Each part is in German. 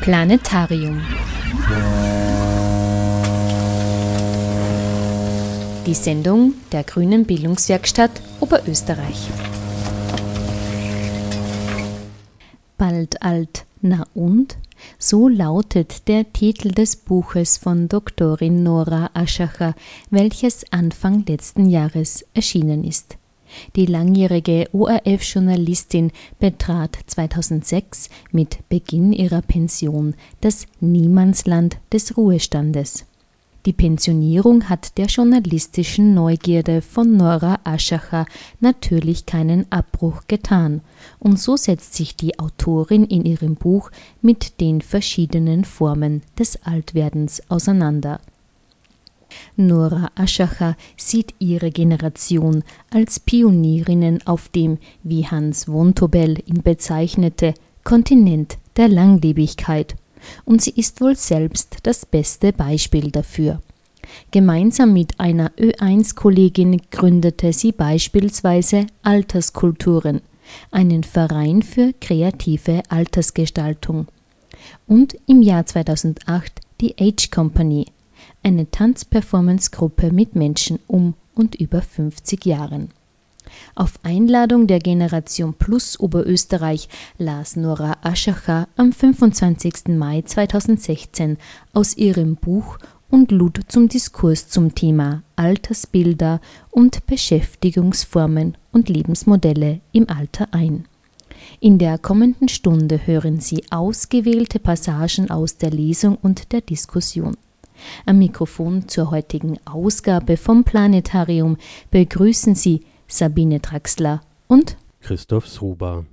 Planetarium. Die Sendung der Grünen Bildungswerkstatt Oberösterreich. Bald alt, na und? So lautet der Titel des Buches von Doktorin Nora Aschacher, welches Anfang letzten Jahres erschienen ist. Die langjährige ORF-Journalistin betrat 2006 mit Beginn ihrer Pension das Niemandsland des Ruhestandes. Die Pensionierung hat der journalistischen Neugierde von Nora Aschacher natürlich keinen Abbruch getan, und so setzt sich die Autorin in ihrem Buch mit den verschiedenen Formen des Altwerdens auseinander. Nora Aschacher sieht ihre Generation als Pionierinnen auf dem, wie Hans Wontobel ihn bezeichnete, Kontinent der Langlebigkeit und sie ist wohl selbst das beste Beispiel dafür. Gemeinsam mit einer Ö1-Kollegin gründete sie beispielsweise Alterskulturen, einen Verein für kreative Altersgestaltung. Und im Jahr 2008 die Age Company, eine Tanzperformance-Gruppe mit Menschen um und über 50 Jahren. Auf Einladung der Generation Plus Oberösterreich las Nora Aschacher am 25. Mai 2016 aus ihrem Buch und lud zum Diskurs zum Thema Altersbilder und Beschäftigungsformen und Lebensmodelle im Alter ein. In der kommenden Stunde hören Sie ausgewählte Passagen aus der Lesung und der Diskussion. Am Mikrofon zur heutigen Ausgabe vom Planetarium begrüßen Sie Sabine Draxler und Christoph Sruba.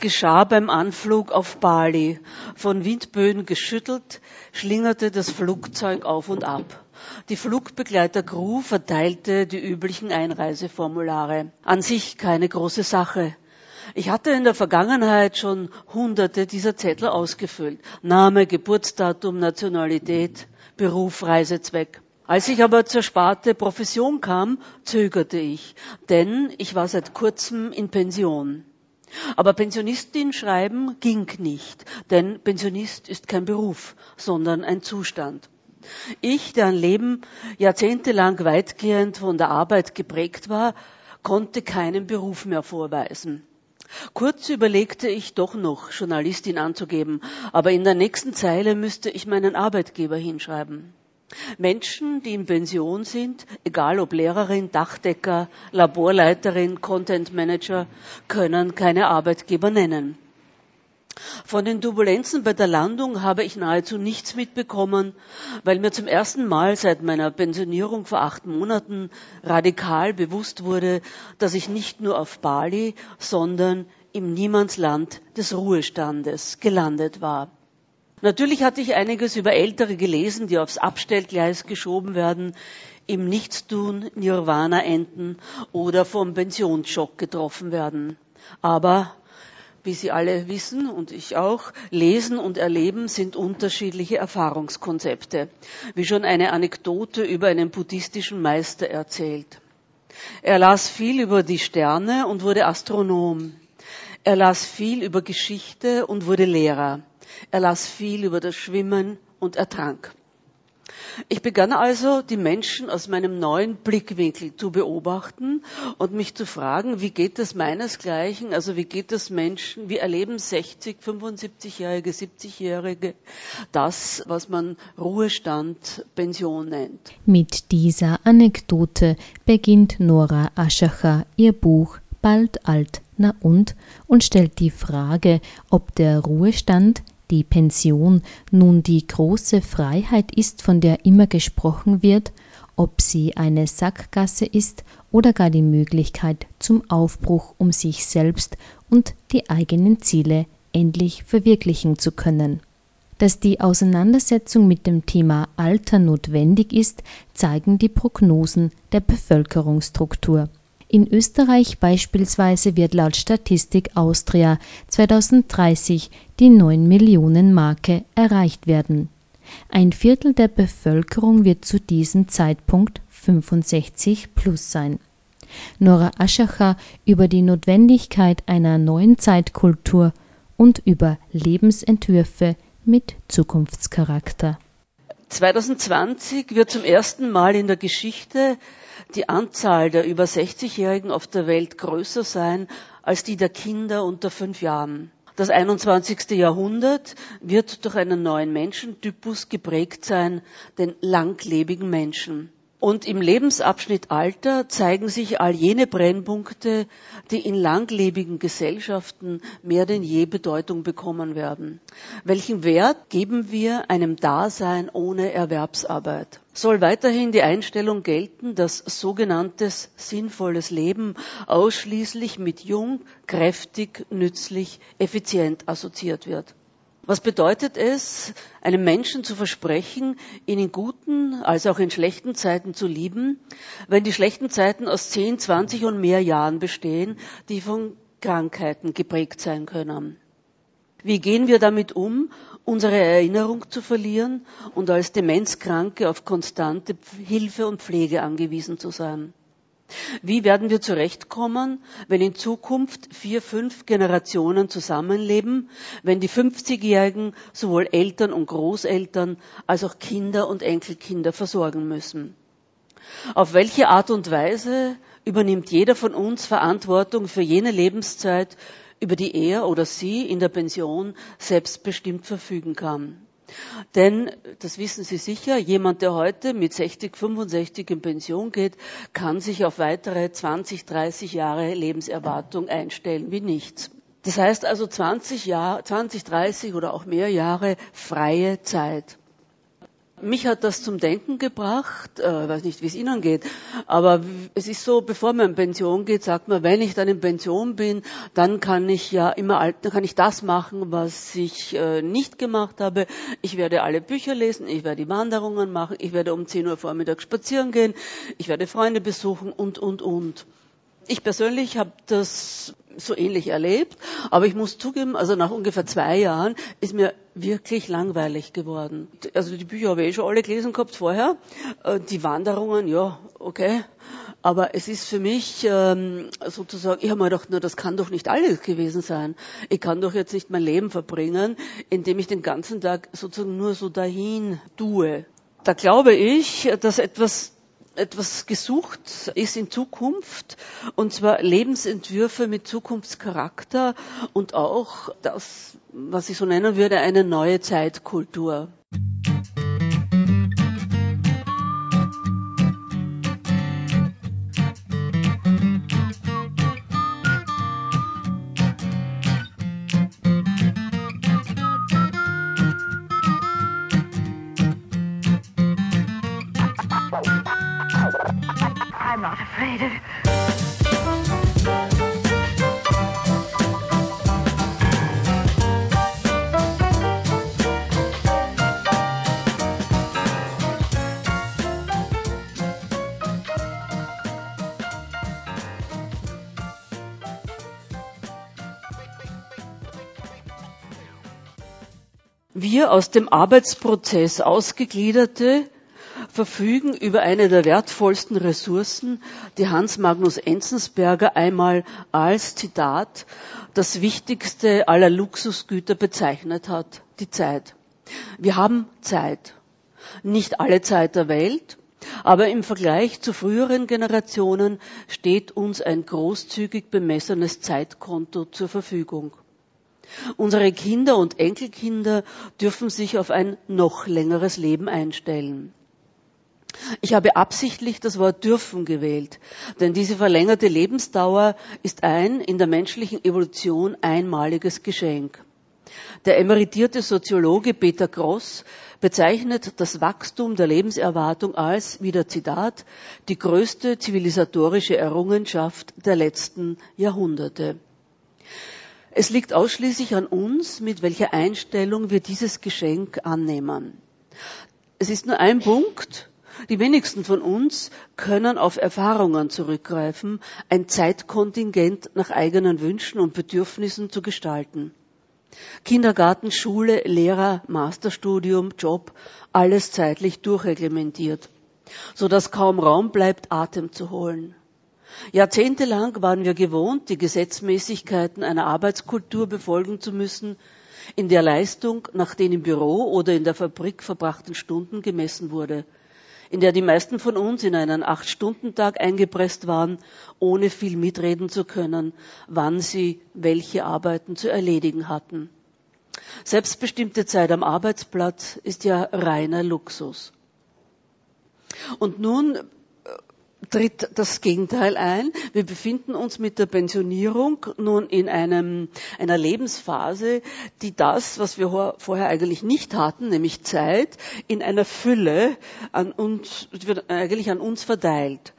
Geschah beim Anflug auf Bali. Von Windböen geschüttelt, schlingerte das Flugzeug auf und ab. Die Flugbegleiter-Crew verteilte die üblichen Einreiseformulare. An sich keine große Sache. Ich hatte in der Vergangenheit schon hunderte dieser Zettel ausgefüllt. Name, Geburtsdatum, Nationalität, Beruf, Reisezweck. Als ich aber zur Sparte Profession kam, zögerte ich, denn ich war seit kurzem in Pension. Aber Pensionistin schreiben ging nicht, denn Pensionist ist kein Beruf, sondern ein Zustand. Ich, deren Leben jahrzehntelang weitgehend von der Arbeit geprägt war, konnte keinen Beruf mehr vorweisen. Kurz überlegte ich doch noch, Journalistin anzugeben, aber in der nächsten Zeile müsste ich meinen Arbeitgeber hinschreiben. Menschen, die in Pension sind, egal ob Lehrerin, Dachdecker, Laborleiterin, Content Manager, können keine Arbeitgeber nennen. Von den Turbulenzen bei der Landung habe ich nahezu nichts mitbekommen, weil mir zum ersten Mal seit meiner Pensionierung vor acht Monaten radikal bewusst wurde, dass ich nicht nur auf Bali, sondern im Niemandsland des Ruhestandes gelandet war. Natürlich hatte ich einiges über Ältere gelesen, die aufs Abstellgleis geschoben werden, im Nichtstun Nirvana enden oder vom Pensionsschock getroffen werden. Aber wie Sie alle wissen und ich auch, Lesen und Erleben sind unterschiedliche Erfahrungskonzepte, wie schon eine Anekdote über einen buddhistischen Meister erzählt. Er las viel über die Sterne und wurde Astronom. Er las viel über Geschichte und wurde Lehrer. Er las viel über das Schwimmen und ertrank. Ich begann also, die Menschen aus meinem neuen Blickwinkel zu beobachten und mich zu fragen, wie geht es meinesgleichen, also wie geht es Menschen, wie erleben 60, 75-Jährige, 70-Jährige das, was man Ruhestand, Pension nennt. Mit dieser Anekdote beginnt Nora Aschacher ihr Buch Bald alt, na und und stellt die Frage, ob der Ruhestand die Pension nun die große Freiheit ist, von der immer gesprochen wird, ob sie eine Sackgasse ist oder gar die Möglichkeit zum Aufbruch, um sich selbst und die eigenen Ziele endlich verwirklichen zu können. Dass die Auseinandersetzung mit dem Thema Alter notwendig ist, zeigen die Prognosen der Bevölkerungsstruktur. In Österreich beispielsweise wird laut Statistik Austria 2030 die 9 Millionen Marke erreicht werden. Ein Viertel der Bevölkerung wird zu diesem Zeitpunkt 65 plus sein. Nora Aschacher über die Notwendigkeit einer neuen Zeitkultur und über Lebensentwürfe mit Zukunftscharakter. 2020 wird zum ersten Mal in der Geschichte die Anzahl der über 60-Jährigen auf der Welt größer sein als die der Kinder unter fünf Jahren. Das 21. Jahrhundert wird durch einen neuen Menschentypus geprägt sein, den langlebigen Menschen. Und im Lebensabschnitt Alter zeigen sich all jene Brennpunkte, die in langlebigen Gesellschaften mehr denn je Bedeutung bekommen werden. Welchen Wert geben wir einem Dasein ohne Erwerbsarbeit? Soll weiterhin die Einstellung gelten, dass sogenanntes sinnvolles Leben ausschließlich mit jung, kräftig, nützlich, effizient assoziiert wird? Was bedeutet es, einem Menschen zu versprechen, ihn in guten als auch in schlechten Zeiten zu lieben, wenn die schlechten Zeiten aus 10, 20 und mehr Jahren bestehen, die von Krankheiten geprägt sein können? Wie gehen wir damit um, unsere Erinnerung zu verlieren und als Demenzkranke auf konstante Hilfe und Pflege angewiesen zu sein? Wie werden wir zurechtkommen, wenn in Zukunft vier, fünf Generationen zusammenleben, wenn die 50-Jährigen sowohl Eltern und Großeltern als auch Kinder und Enkelkinder versorgen müssen? Auf welche Art und Weise übernimmt jeder von uns Verantwortung für jene Lebenszeit, über die er oder sie in der Pension selbstbestimmt verfügen kann? Denn, das wissen Sie sicher, jemand, der heute mit 60, 65 in Pension geht, kann sich auf weitere 20, 30 Jahre Lebenserwartung einstellen wie nichts. Das heißt also 20 Jahre, 20, 30 oder auch mehr Jahre freie Zeit. Mich hat das zum Denken gebracht, äh, weiß nicht, wie es Ihnen geht, aber es ist so, bevor man in Pension geht, sagt man, wenn ich dann in Pension bin, dann kann ich ja immer alt, dann kann ich das machen, was ich äh, nicht gemacht habe. Ich werde alle Bücher lesen, ich werde Wanderungen machen, ich werde um 10 Uhr Vormittag spazieren gehen, ich werde Freunde besuchen und, und, und. Ich persönlich habe das so ähnlich erlebt, aber ich muss zugeben, also nach ungefähr zwei Jahren ist mir wirklich langweilig geworden. Also die Bücher habe ich eh schon alle gelesen gehabt vorher. Äh, die Wanderungen, ja, okay. Aber es ist für mich ähm, sozusagen, ich habe mir gedacht, nur das kann doch nicht alles gewesen sein. Ich kann doch jetzt nicht mein Leben verbringen, indem ich den ganzen Tag sozusagen nur so dahin tue. Da glaube ich, dass etwas etwas gesucht ist in Zukunft, und zwar Lebensentwürfe mit Zukunftscharakter und auch das, was ich so nennen würde, eine neue Zeitkultur. I'm not afraid of... Wir aus dem Arbeitsprozess ausgegliederte verfügen über eine der wertvollsten Ressourcen, die Hans Magnus Enzensberger einmal als Zitat das wichtigste aller Luxusgüter bezeichnet hat, die Zeit. Wir haben Zeit. Nicht alle Zeit der Welt, aber im Vergleich zu früheren Generationen steht uns ein großzügig bemessenes Zeitkonto zur Verfügung. Unsere Kinder und Enkelkinder dürfen sich auf ein noch längeres Leben einstellen. Ich habe absichtlich das Wort dürfen gewählt, denn diese verlängerte Lebensdauer ist ein in der menschlichen Evolution einmaliges Geschenk. Der emeritierte Soziologe Peter Gross bezeichnet das Wachstum der Lebenserwartung als, wieder Zitat, die größte zivilisatorische Errungenschaft der letzten Jahrhunderte. Es liegt ausschließlich an uns, mit welcher Einstellung wir dieses Geschenk annehmen. Es ist nur ein Punkt, die wenigsten von uns können auf Erfahrungen zurückgreifen, ein Zeitkontingent nach eigenen Wünschen und Bedürfnissen zu gestalten. Kindergarten, Schule, Lehrer, Masterstudium, Job, alles zeitlich durchreglementiert, so dass kaum Raum bleibt, Atem zu holen. Jahrzehntelang waren wir gewohnt, die Gesetzmäßigkeiten einer Arbeitskultur befolgen zu müssen, in der Leistung nach den im Büro oder in der Fabrik verbrachten Stunden gemessen wurde in der die meisten von uns in einen Acht-Stunden-Tag eingepresst waren, ohne viel mitreden zu können, wann sie welche Arbeiten zu erledigen hatten. Selbstbestimmte Zeit am Arbeitsplatz ist ja reiner Luxus. Und nun tritt das Gegenteil ein. Wir befinden uns mit der Pensionierung nun in einem, einer Lebensphase, die das, was wir vorher eigentlich nicht hatten, nämlich Zeit, in einer Fülle an uns, wird eigentlich an uns verteilt.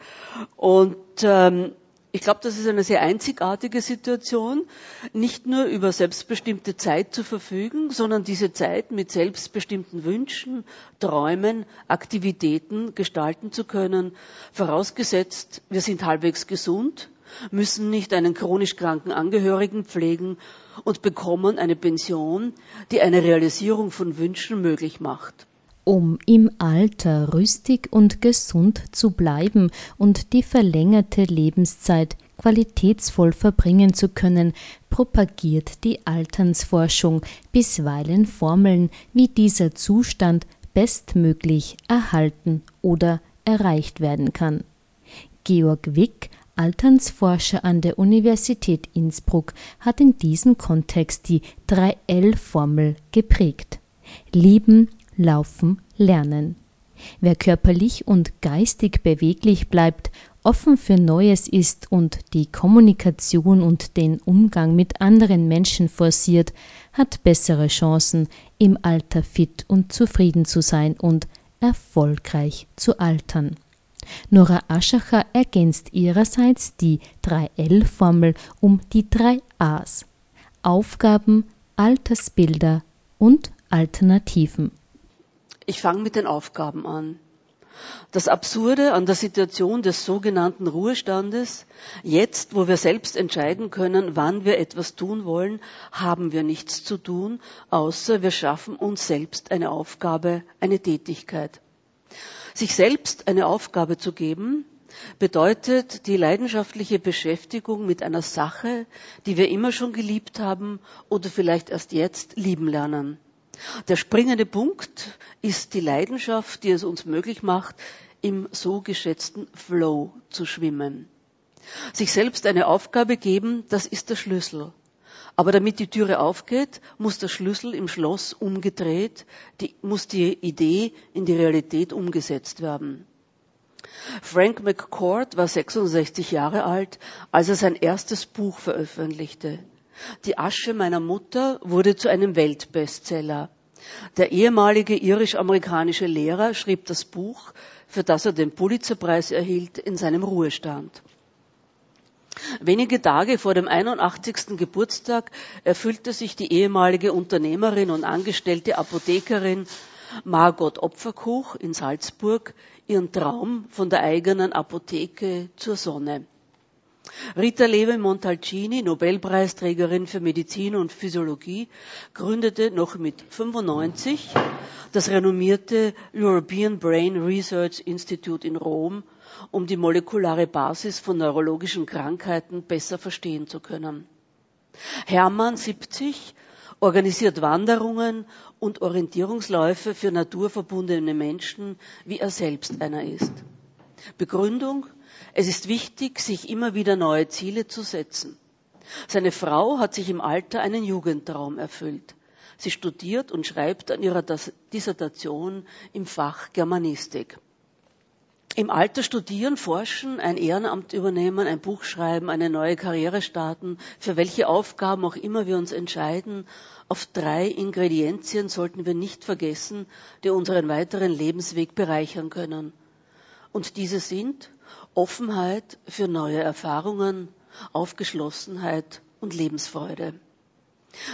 Und ähm, ich glaube, das ist eine sehr einzigartige Situation, nicht nur über selbstbestimmte Zeit zu verfügen, sondern diese Zeit mit selbstbestimmten Wünschen, Träumen, Aktivitäten gestalten zu können, vorausgesetzt, wir sind halbwegs gesund, müssen nicht einen chronisch kranken Angehörigen pflegen und bekommen eine Pension, die eine Realisierung von Wünschen möglich macht um im Alter rüstig und gesund zu bleiben und die verlängerte Lebenszeit qualitätsvoll verbringen zu können, propagiert die Alternsforschung bisweilen Formeln, wie dieser Zustand bestmöglich erhalten oder erreicht werden kann. Georg Wick, Alternsforscher an der Universität Innsbruck, hat in diesem Kontext die 3L-Formel geprägt. Lieben, Laufen lernen. Wer körperlich und geistig beweglich bleibt, offen für Neues ist und die Kommunikation und den Umgang mit anderen Menschen forciert, hat bessere Chancen, im Alter fit und zufrieden zu sein und erfolgreich zu altern. Nora Aschacher ergänzt ihrerseits die 3L-Formel um die drei A's Aufgaben, Altersbilder und Alternativen. Ich fange mit den Aufgaben an. Das Absurde an der Situation des sogenannten Ruhestandes, jetzt, wo wir selbst entscheiden können, wann wir etwas tun wollen, haben wir nichts zu tun, außer wir schaffen uns selbst eine Aufgabe, eine Tätigkeit. Sich selbst eine Aufgabe zu geben, bedeutet die leidenschaftliche Beschäftigung mit einer Sache, die wir immer schon geliebt haben oder vielleicht erst jetzt lieben lernen. Der springende Punkt ist die Leidenschaft, die es uns möglich macht, im so geschätzten Flow zu schwimmen. Sich selbst eine Aufgabe geben, das ist der Schlüssel. Aber damit die Türe aufgeht, muss der Schlüssel im Schloss umgedreht, die, muss die Idee in die Realität umgesetzt werden. Frank McCord war 66 Jahre alt, als er sein erstes Buch veröffentlichte. Die Asche meiner Mutter wurde zu einem Weltbestseller. Der ehemalige irisch-amerikanische Lehrer schrieb das Buch, für das er den Pulitzerpreis erhielt, in seinem Ruhestand. Wenige Tage vor dem 81. Geburtstag erfüllte sich die ehemalige Unternehmerin und angestellte Apothekerin Margot Opferkuch in Salzburg ihren Traum von der eigenen Apotheke zur Sonne. Rita Lewe-Montalcini, Nobelpreisträgerin für Medizin und Physiologie, gründete noch mit 95 das renommierte European Brain Research Institute in Rom, um die molekulare Basis von neurologischen Krankheiten besser verstehen zu können. Hermann 70 organisiert Wanderungen und Orientierungsläufe für naturverbundene Menschen, wie er selbst einer ist. Begründung es ist wichtig, sich immer wieder neue Ziele zu setzen. Seine Frau hat sich im Alter einen Jugendtraum erfüllt. Sie studiert und schreibt an ihrer Dissertation im Fach Germanistik. Im Alter studieren, forschen, ein Ehrenamt übernehmen, ein Buch schreiben, eine neue Karriere starten, für welche Aufgaben auch immer wir uns entscheiden, auf drei Ingredienzien sollten wir nicht vergessen, die unseren weiteren Lebensweg bereichern können. Und diese sind Offenheit für neue Erfahrungen, Aufgeschlossenheit und Lebensfreude.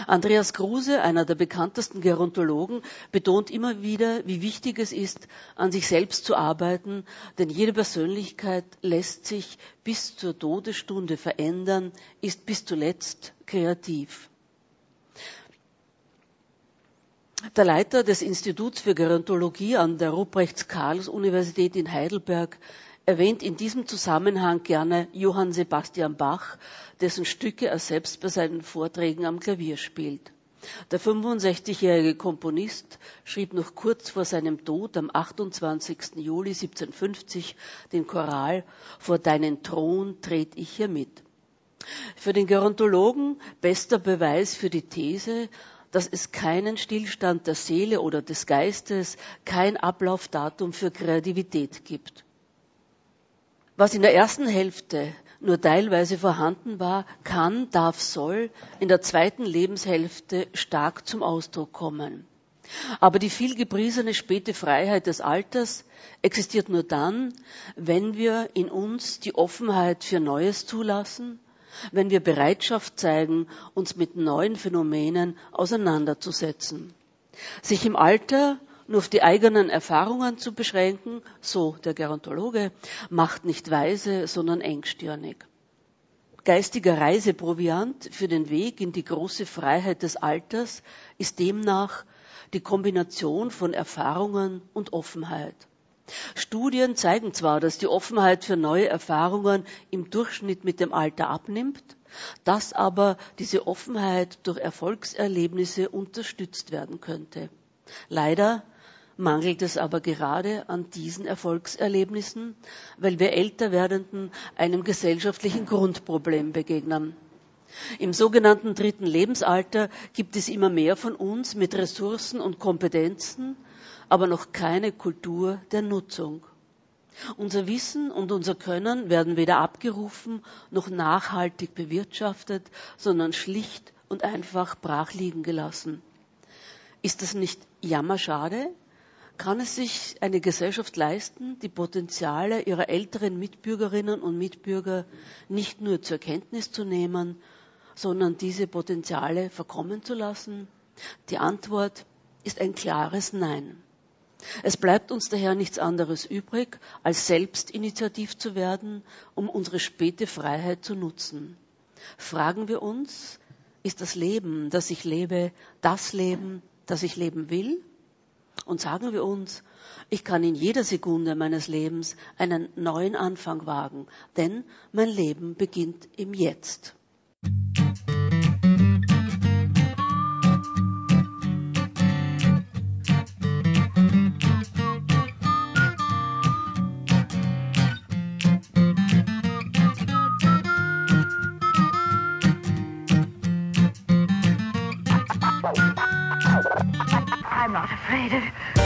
Andreas Kruse, einer der bekanntesten Gerontologen, betont immer wieder, wie wichtig es ist, an sich selbst zu arbeiten, denn jede Persönlichkeit lässt sich bis zur Todesstunde verändern, ist bis zuletzt kreativ. Der Leiter des Instituts für Gerontologie an der Ruprechts-Karls-Universität in Heidelberg erwähnt in diesem Zusammenhang gerne Johann Sebastian Bach, dessen Stücke er selbst bei seinen Vorträgen am Klavier spielt. Der 65-jährige Komponist schrieb noch kurz vor seinem Tod am 28. Juli 1750 den Choral Vor deinen Thron tret ich hier mit. Für den Gerontologen bester Beweis für die These, dass es keinen Stillstand der Seele oder des Geistes, kein Ablaufdatum für Kreativität gibt. Was in der ersten Hälfte nur teilweise vorhanden war, kann, darf, soll in der zweiten Lebenshälfte stark zum Ausdruck kommen. Aber die viel gepriesene späte Freiheit des Alters existiert nur dann, wenn wir in uns die Offenheit für Neues zulassen, wenn wir Bereitschaft zeigen, uns mit neuen Phänomenen auseinanderzusetzen. Sich im Alter nur auf die eigenen Erfahrungen zu beschränken, so der Gerontologe, macht nicht weise, sondern engstirnig. Geistiger Reiseproviant für den Weg in die große Freiheit des Alters ist demnach die Kombination von Erfahrungen und Offenheit. Studien zeigen zwar, dass die Offenheit für neue Erfahrungen im Durchschnitt mit dem Alter abnimmt, dass aber diese Offenheit durch Erfolgserlebnisse unterstützt werden könnte. Leider mangelt es aber gerade an diesen Erfolgserlebnissen, weil wir älter werdenden einem gesellschaftlichen Grundproblem begegnen. Im sogenannten dritten Lebensalter gibt es immer mehr von uns mit Ressourcen und Kompetenzen, aber noch keine Kultur der Nutzung. Unser Wissen und unser Können werden weder abgerufen noch nachhaltig bewirtschaftet, sondern schlicht und einfach brach liegen gelassen. Ist das nicht jammerschade? Kann es sich eine Gesellschaft leisten, die Potenziale ihrer älteren Mitbürgerinnen und Mitbürger nicht nur zur Kenntnis zu nehmen, sondern diese Potenziale verkommen zu lassen? Die Antwort ist ein klares Nein. Es bleibt uns daher nichts anderes übrig, als selbst initiativ zu werden, um unsere späte Freiheit zu nutzen. Fragen wir uns, ist das Leben, das ich lebe, das Leben, das ich leben will? Und sagen wir uns, ich kann in jeder Sekunde meines Lebens einen neuen Anfang wagen, denn mein Leben beginnt im Jetzt. excited.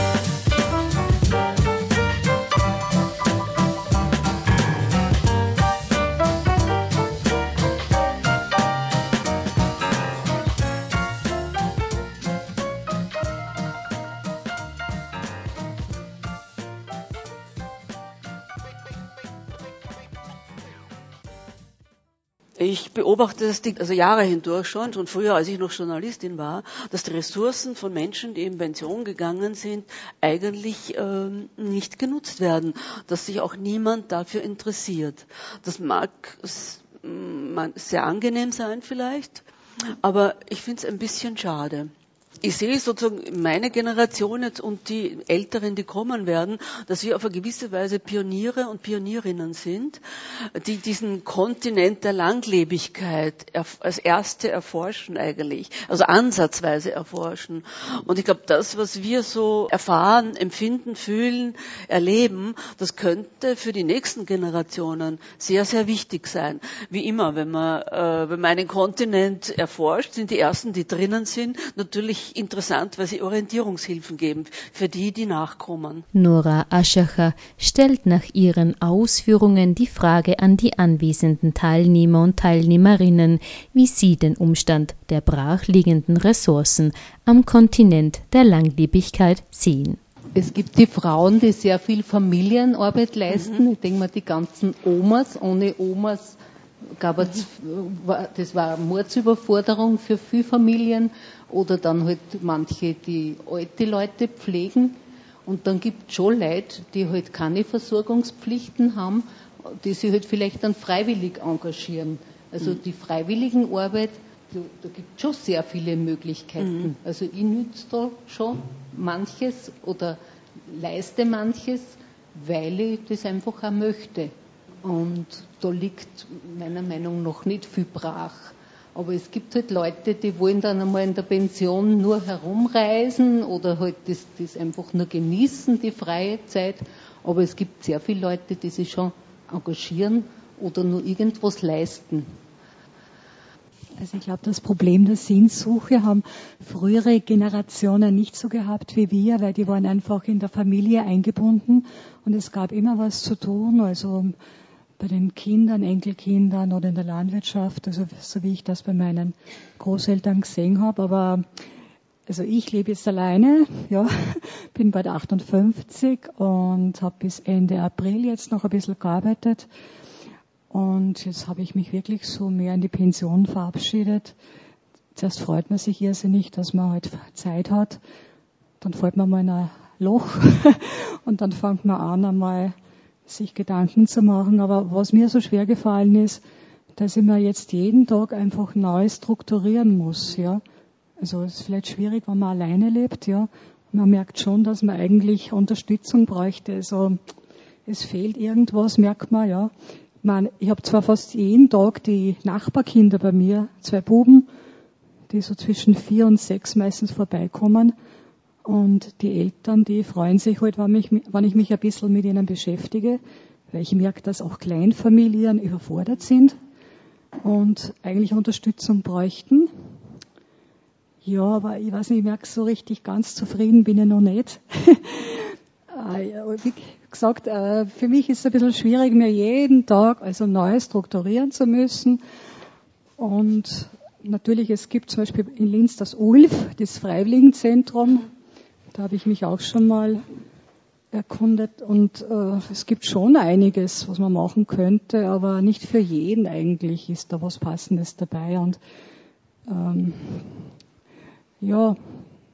Ich beobachte das also Jahre hindurch schon, schon früher, als ich noch Journalistin war, dass die Ressourcen von Menschen, die in Pension gegangen sind, eigentlich ähm, nicht genutzt werden, dass sich auch niemand dafür interessiert. Das mag sehr angenehm sein vielleicht, aber ich finde es ein bisschen schade ich sehe sozusagen meine Generation jetzt und die Älteren, die kommen werden, dass wir auf eine gewisse Weise Pioniere und Pionierinnen sind, die diesen Kontinent der Langlebigkeit als erste erforschen eigentlich, also ansatzweise erforschen. Und ich glaube, das, was wir so erfahren, empfinden, fühlen, erleben, das könnte für die nächsten Generationen sehr, sehr wichtig sein. Wie immer, wenn man, äh, wenn man einen Kontinent erforscht, sind die ersten, die drinnen sind, natürlich interessant, weil sie Orientierungshilfen geben für die, die nachkommen. Nora Aschacher stellt nach ihren Ausführungen die Frage an die anwesenden Teilnehmer und Teilnehmerinnen, wie sie den Umstand der brachliegenden Ressourcen am Kontinent der Langlebigkeit sehen. Es gibt die Frauen, die sehr viel Familienarbeit leisten. Mhm. Ich denke mal, die ganzen Omas, ohne Omas gab es, das war Mordsüberforderung für viele Familien oder dann halt manche, die alte Leute pflegen. Und dann gibt es schon Leute, die halt keine Versorgungspflichten haben, die sich halt vielleicht dann freiwillig engagieren. Also mhm. die freiwilligen Arbeit, da, da gibt es schon sehr viele Möglichkeiten. Mhm. Also ich nütze da schon manches oder leiste manches, weil ich das einfach auch möchte. Und da liegt meiner Meinung nach nicht viel brach. Aber es gibt halt Leute, die wollen dann einmal in der Pension nur herumreisen oder halt das, das einfach nur genießen, die freie Zeit. Aber es gibt sehr viele Leute, die sich schon engagieren oder nur irgendwas leisten. Also ich glaube, das Problem der Sinnsuche haben frühere Generationen nicht so gehabt wie wir, weil die waren einfach in der Familie eingebunden und es gab immer was zu tun. Also bei den Kindern, Enkelkindern oder in der Landwirtschaft, also so wie ich das bei meinen Großeltern gesehen habe. Aber also ich lebe jetzt alleine, ja, bin bald 58 und habe bis Ende April jetzt noch ein bisschen gearbeitet. Und jetzt habe ich mich wirklich so mehr in die Pension verabschiedet. Zuerst freut man sich irrsinnig, dass man halt Zeit hat. Dann fällt man mal in ein Loch und dann fängt man an, einmal sich Gedanken zu machen. Aber was mir so schwer gefallen ist, dass ich mir jetzt jeden Tag einfach neu strukturieren muss, ja. Also es ist vielleicht schwierig, wenn man alleine lebt, ja. Man merkt schon, dass man eigentlich Unterstützung bräuchte. Also es fehlt irgendwas, merkt man, ja. Ich, meine, ich habe zwar fast jeden Tag die Nachbarkinder bei mir, zwei Buben, die so zwischen vier und sechs meistens vorbeikommen. Und die Eltern, die freuen sich halt, wenn, mich, wenn ich mich ein bisschen mit ihnen beschäftige, weil ich merke, dass auch Kleinfamilien überfordert sind und eigentlich Unterstützung bräuchten. Ja, aber ich weiß nicht, ich merke so richtig ganz zufrieden bin ich noch nicht. Äh, wie gesagt, äh, für mich ist es ein bisschen schwierig, mir jeden Tag also neu strukturieren zu müssen. Und natürlich, es gibt zum Beispiel in Linz das ULF, das Freiwilligenzentrum. Da habe ich mich auch schon mal erkundet und äh, es gibt schon einiges, was man machen könnte, aber nicht für jeden eigentlich ist da was Passendes dabei. Und ähm, ja,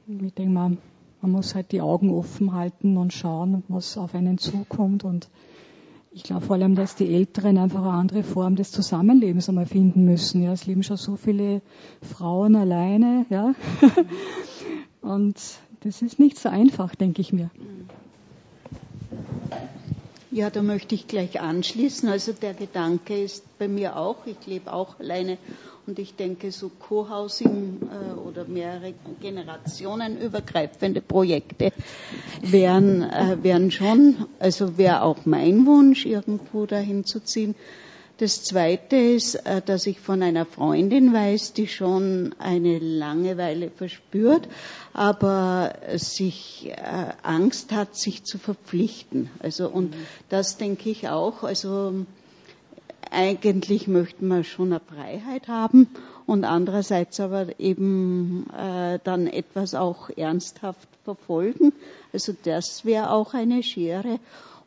ich denke mal, man muss halt die Augen offen halten und schauen, was auf einen zukommt. Und ich glaube vor allem, dass die Älteren einfach eine andere Form des Zusammenlebens einmal finden müssen. Ja, es leben schon so viele Frauen alleine, ja. und das ist nicht so einfach, denke ich mir. Ja, da möchte ich gleich anschließen. Also der Gedanke ist bei mir auch, ich lebe auch alleine und ich denke, so Co-Housing äh, oder mehrere Generationen übergreifende Projekte wären, äh, wären schon, also wäre auch mein Wunsch, irgendwo dahin zu ziehen. Das Zweite ist, äh, dass ich von einer Freundin weiß, die schon eine Langeweile verspürt, aber sich äh, Angst hat, sich zu verpflichten. Also und mhm. das denke ich auch. Also eigentlich möchten wir schon eine Freiheit haben und andererseits aber eben äh, dann etwas auch ernsthaft verfolgen. Also das wäre auch eine Schere.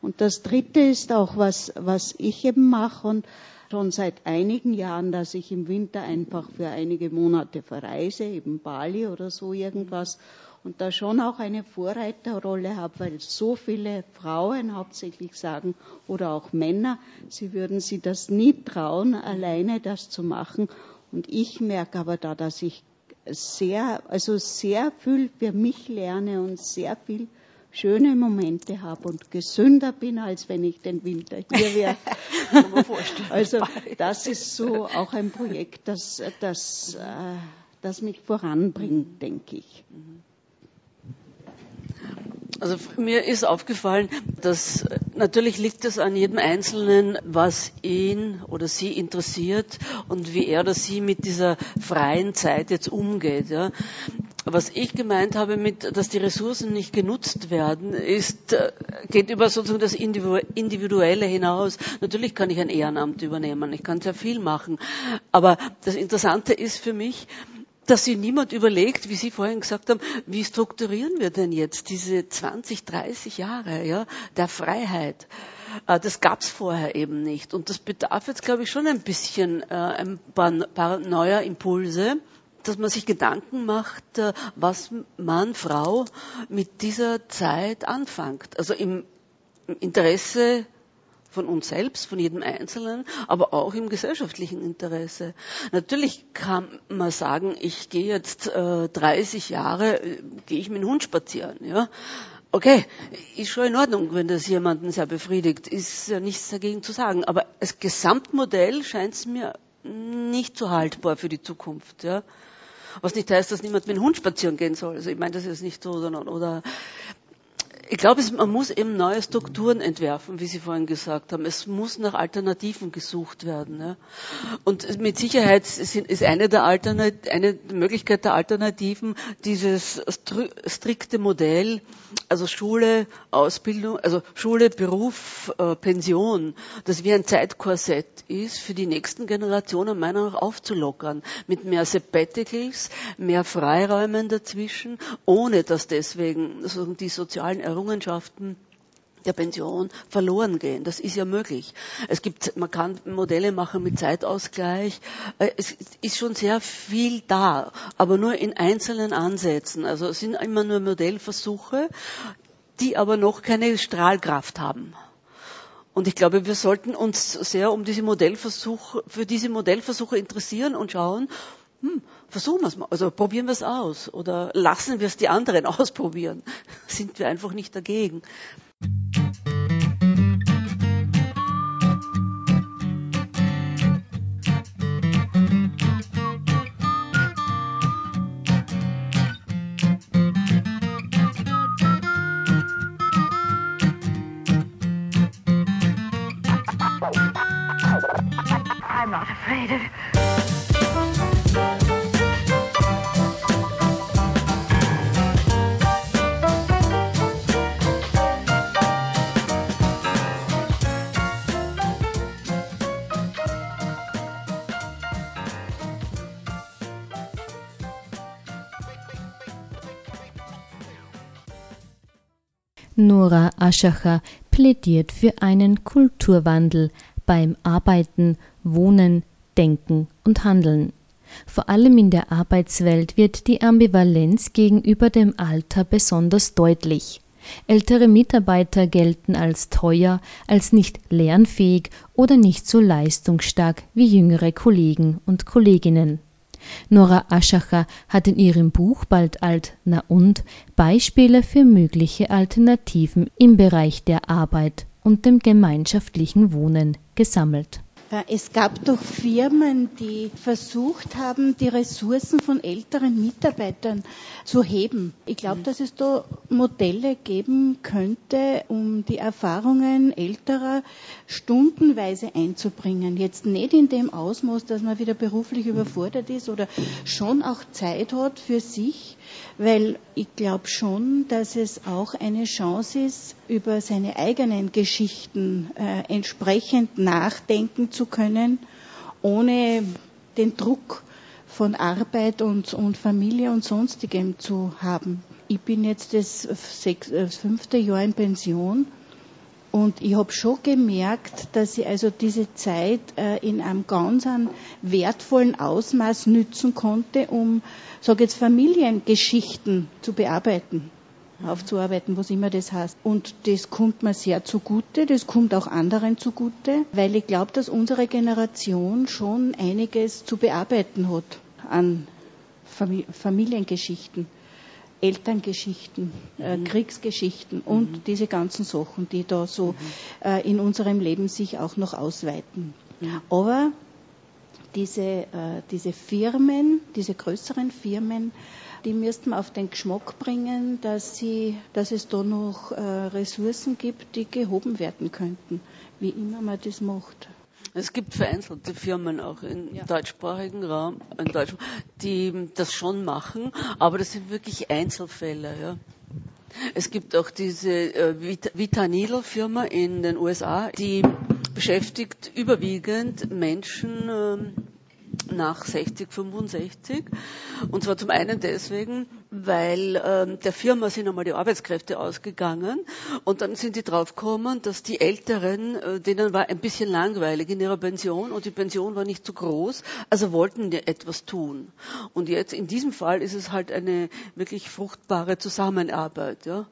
Und das Dritte ist auch was, was ich eben mache und schon seit einigen Jahren, dass ich im Winter einfach für einige Monate verreise, eben Bali oder so irgendwas. und da schon auch eine Vorreiterrolle habe, weil so viele Frauen hauptsächlich sagen oder auch Männer, sie würden sie das nie trauen, alleine das zu machen. Und ich merke aber da, dass ich sehr, also sehr viel für mich lerne und sehr viel schöne Momente habe und gesünder bin, als wenn ich den Winter hier wäre. also das ist so auch ein Projekt, das, das, äh, das mich voranbringt, denke ich. Also mir ist aufgefallen, dass natürlich liegt es an jedem Einzelnen, was ihn oder sie interessiert und wie er oder sie mit dieser freien Zeit jetzt umgeht. Ja. Was ich gemeint habe mit, dass die Ressourcen nicht genutzt werden, ist, äh, geht über sozusagen das Individuelle hinaus. Natürlich kann ich ein Ehrenamt übernehmen, ich kann sehr viel machen. Aber das Interessante ist für mich, dass sich niemand überlegt, wie Sie vorhin gesagt haben, wie strukturieren wir denn jetzt diese 20, 30 Jahre ja, der Freiheit? Äh, das gab es vorher eben nicht. Und das bedarf jetzt, glaube ich, schon ein bisschen äh, ein paar, paar neuer Impulse, dass man sich Gedanken macht, äh, was Mann, Frau mit dieser Zeit anfängt. Also im Interesse von uns selbst, von jedem Einzelnen, aber auch im gesellschaftlichen Interesse. Natürlich kann man sagen, ich gehe jetzt äh, 30 Jahre, äh, gehe ich mit dem Hund spazieren, ja. Okay, ist schon in Ordnung, wenn das jemanden sehr befriedigt, ist ja nichts dagegen zu sagen. Aber als Gesamtmodell scheint es mir nicht so haltbar für die Zukunft, ja. Was nicht heißt, dass niemand mit dem Hund spazieren gehen soll. Also ich meine das ist nicht so, sondern oder ich glaube, man muss eben neue Strukturen entwerfen, wie Sie vorhin gesagt haben. Es muss nach Alternativen gesucht werden. Ja. Und mit Sicherheit ist eine der, Alternat eine Möglichkeit der Alternativen dieses strikte Modell, also Schule, Ausbildung, also Schule, Beruf, äh, Pension, das wie ein Zeitkorsett ist, für die nächsten Generationen meiner Meinung nach aufzulockern. Mit mehr Sabbaticals, mehr Freiräumen dazwischen, ohne dass deswegen die sozialen Errungenschaften Errungenschaften der Pension verloren gehen. Das ist ja möglich. Es gibt, man kann Modelle machen mit Zeitausgleich. Äh, es ist schon sehr viel da, aber nur in einzelnen Ansätzen. Also es sind immer nur Modellversuche, die aber noch keine Strahlkraft haben. Und ich glaube, wir sollten uns sehr um diese Modellversuche, für diese Modellversuche interessieren und schauen, hm, versuchen wir es mal, also probieren wir es aus oder lassen wir es die anderen ausprobieren. Sind wir einfach nicht dagegen. I'm not afraid of Nora Aschacher plädiert für einen Kulturwandel beim Arbeiten, Wohnen, Denken und Handeln. Vor allem in der Arbeitswelt wird die Ambivalenz gegenüber dem Alter besonders deutlich. Ältere Mitarbeiter gelten als teuer, als nicht lernfähig oder nicht so leistungsstark wie jüngere Kollegen und Kolleginnen. Nora Aschacher hat in ihrem Buch Bald alt, na und Beispiele für mögliche Alternativen im Bereich der Arbeit und dem gemeinschaftlichen Wohnen gesammelt. Es gab doch Firmen, die versucht haben, die Ressourcen von älteren Mitarbeitern zu heben. Ich glaube, dass es da Modelle geben könnte, um die Erfahrungen älterer stundenweise einzubringen. Jetzt nicht in dem Ausmaß, dass man wieder beruflich überfordert ist oder schon auch Zeit hat für sich, weil ich glaube schon, dass es auch eine Chance ist, über seine eigenen Geschichten äh, entsprechend nachdenken zu können, ohne den Druck von Arbeit und, und Familie und sonstigem zu haben. Ich bin jetzt das, sechs, das fünfte Jahr in Pension Und ich habe schon gemerkt, dass ich also diese Zeit äh, in einem ganz wertvollen Ausmaß nützen konnte, um, sage jetzt, Familiengeschichten zu bearbeiten aufzuarbeiten, was immer das heißt. Und das kommt mir sehr zugute, das kommt auch anderen zugute, weil ich glaube, dass unsere Generation schon einiges zu bearbeiten hat an Familiengeschichten. Elterngeschichten, äh, mhm. Kriegsgeschichten und mhm. diese ganzen Sachen, die da so mhm. äh, in unserem Leben sich auch noch ausweiten. Mhm. Aber diese, äh, diese Firmen, diese größeren Firmen, die müssten wir auf den Geschmack bringen, dass, sie, dass es da noch äh, Ressourcen gibt, die gehoben werden könnten, wie immer man das macht. Es gibt vereinzelte Firmen auch im ja. deutschsprachigen Raum, in Deutsch, die das schon machen, aber das sind wirklich Einzelfälle. Ja. Es gibt auch diese äh, Vita Needle Firma in den USA, die beschäftigt überwiegend Menschen, ähm, nach 60, 65. Und zwar zum einen deswegen, weil ähm, der Firma sind einmal die Arbeitskräfte ausgegangen und dann sind die draufgekommen, dass die Älteren, äh, denen war ein bisschen langweilig in ihrer Pension und die Pension war nicht zu groß, also wollten die etwas tun. Und jetzt in diesem Fall ist es halt eine wirklich fruchtbare Zusammenarbeit. Ja.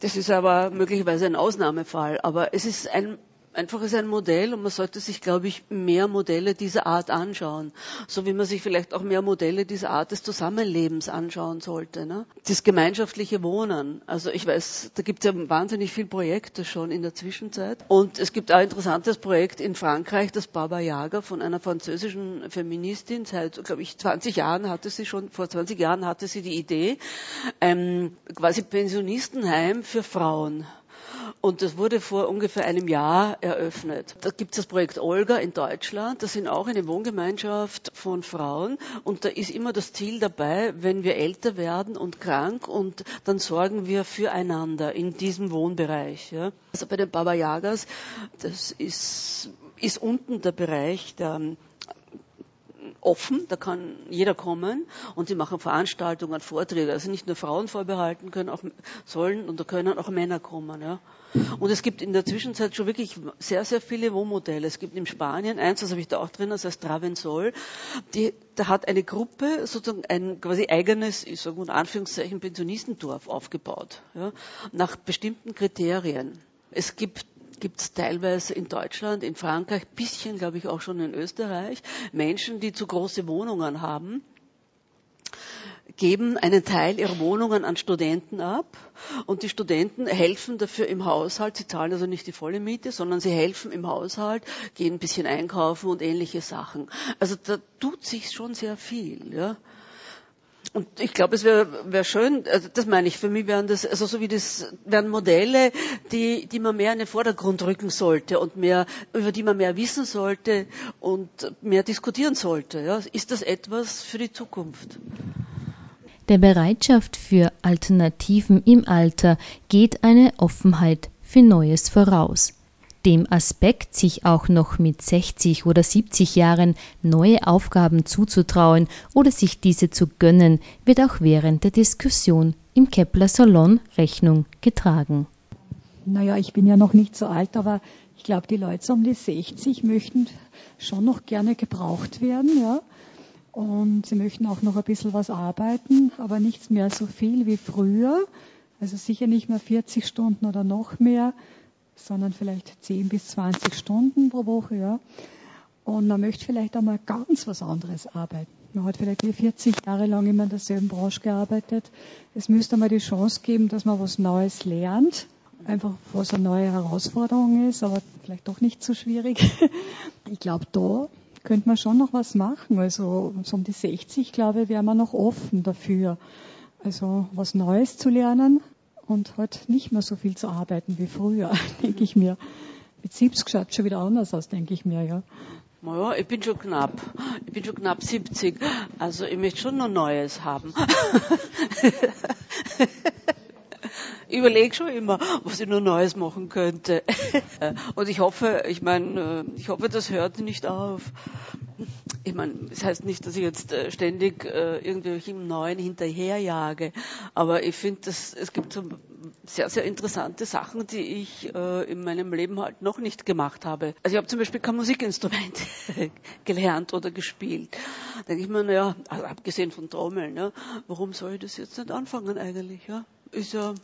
Das ist aber möglicherweise ein Ausnahmefall, aber es ist ein einfach ist ein Modell und man sollte sich, glaube ich, mehr Modelle dieser Art anschauen. So wie man sich vielleicht auch mehr Modelle dieser Art des Zusammenlebens anschauen sollte. Ne? Das gemeinschaftliche Wohnen. Also ich weiß, da gibt es ja wahnsinnig viele Projekte schon in der Zwischenzeit. Und es gibt auch ein interessantes Projekt in Frankreich, das Baba Yaga von einer französischen Feministin. Seit, glaube ich, 20 Jahren hatte sie schon, vor 20 Jahren hatte sie die Idee, ähm, quasi Pensionistenheim für Frauen und das wurde vor ungefähr einem Jahr eröffnet. Da gibt es das Projekt Olga in Deutschland. Das sind auch eine Wohngemeinschaft von Frauen. Und da ist immer das Ziel dabei, wenn wir älter werden und krank und dann sorgen wir füreinander in diesem Wohnbereich. Ja. Also bei den Baba Yagas, das ist, ist unten der Bereich der offen, da kann jeder kommen und sie machen Veranstaltungen, Vorträge, also nicht nur Frauen vorbehalten können, auch sollen und da können auch Männer kommen. Ja. Und es gibt in der Zwischenzeit schon wirklich sehr, sehr viele Wohnmodelle. Es gibt in Spanien eins, das habe ich da auch drin, das heißt Travensol. Die, da hat eine Gruppe sozusagen ein quasi eigenes, ich sage in Anführungszeichen, Pensionistendorf aufgebaut, ja, nach bestimmten Kriterien. Es gibt gibt es teilweise in Deutschland, in Frankreich, bisschen glaube ich auch schon in Österreich, Menschen, die zu große Wohnungen haben geben einen Teil ihrer Wohnungen an Studenten ab und die Studenten helfen dafür im Haushalt. Sie zahlen also nicht die volle Miete, sondern sie helfen im Haushalt, gehen ein bisschen einkaufen und ähnliche Sachen. Also da tut sich schon sehr viel. Ja. Und ich glaube, es wäre wär schön, also das meine ich, für mich wären das, also so wie das, wären Modelle, die, die man mehr in den Vordergrund rücken sollte und mehr, über die man mehr wissen sollte und mehr diskutieren sollte. Ja. Ist das etwas für die Zukunft? Der Bereitschaft für Alternativen im Alter geht eine Offenheit für Neues voraus. Dem Aspekt, sich auch noch mit 60 oder 70 Jahren neue Aufgaben zuzutrauen oder sich diese zu gönnen, wird auch während der Diskussion im Kepler Salon Rechnung getragen. Naja, ich bin ja noch nicht so alt, aber ich glaube, die Leute um die 60 möchten schon noch gerne gebraucht werden, ja. Und sie möchten auch noch ein bisschen was arbeiten, aber nichts mehr so viel wie früher. Also sicher nicht mehr 40 Stunden oder noch mehr, sondern vielleicht 10 bis 20 Stunden pro Woche. Ja. Und man möchte vielleicht auch mal ganz was anderes arbeiten. Man hat vielleicht 40 Jahre lang immer in derselben Branche gearbeitet. Es müsste mal die Chance geben, dass man was Neues lernt. Einfach, was eine neue Herausforderung ist, aber vielleicht doch nicht so schwierig. Ich glaube, da könnte man schon noch was machen. Also so um die 60, glaube ich, wäre man noch offen dafür. Also was Neues zu lernen und halt nicht mehr so viel zu arbeiten wie früher, denke ich mir. Mit 70 schaut schon wieder anders aus, denke ich mir, ja. Naja, ich bin schon knapp. Ich bin schon knapp 70. Also ich möchte schon noch Neues haben. ich überlege schon immer, was ich nur Neues machen könnte. Und ich hoffe, ich meine, ich hoffe, das hört nicht auf. Ich meine, das heißt nicht, dass ich jetzt äh, ständig äh, irgendwelchen Neuen hinterherjage, aber ich finde, es gibt so sehr, sehr interessante Sachen, die ich äh, in meinem Leben halt noch nicht gemacht habe. Also ich habe zum Beispiel kein Musikinstrument gelernt oder gespielt. Da denke ich mir, naja, also abgesehen von Trommeln, ja, warum soll ich das jetzt nicht anfangen eigentlich? Ja? Ist ja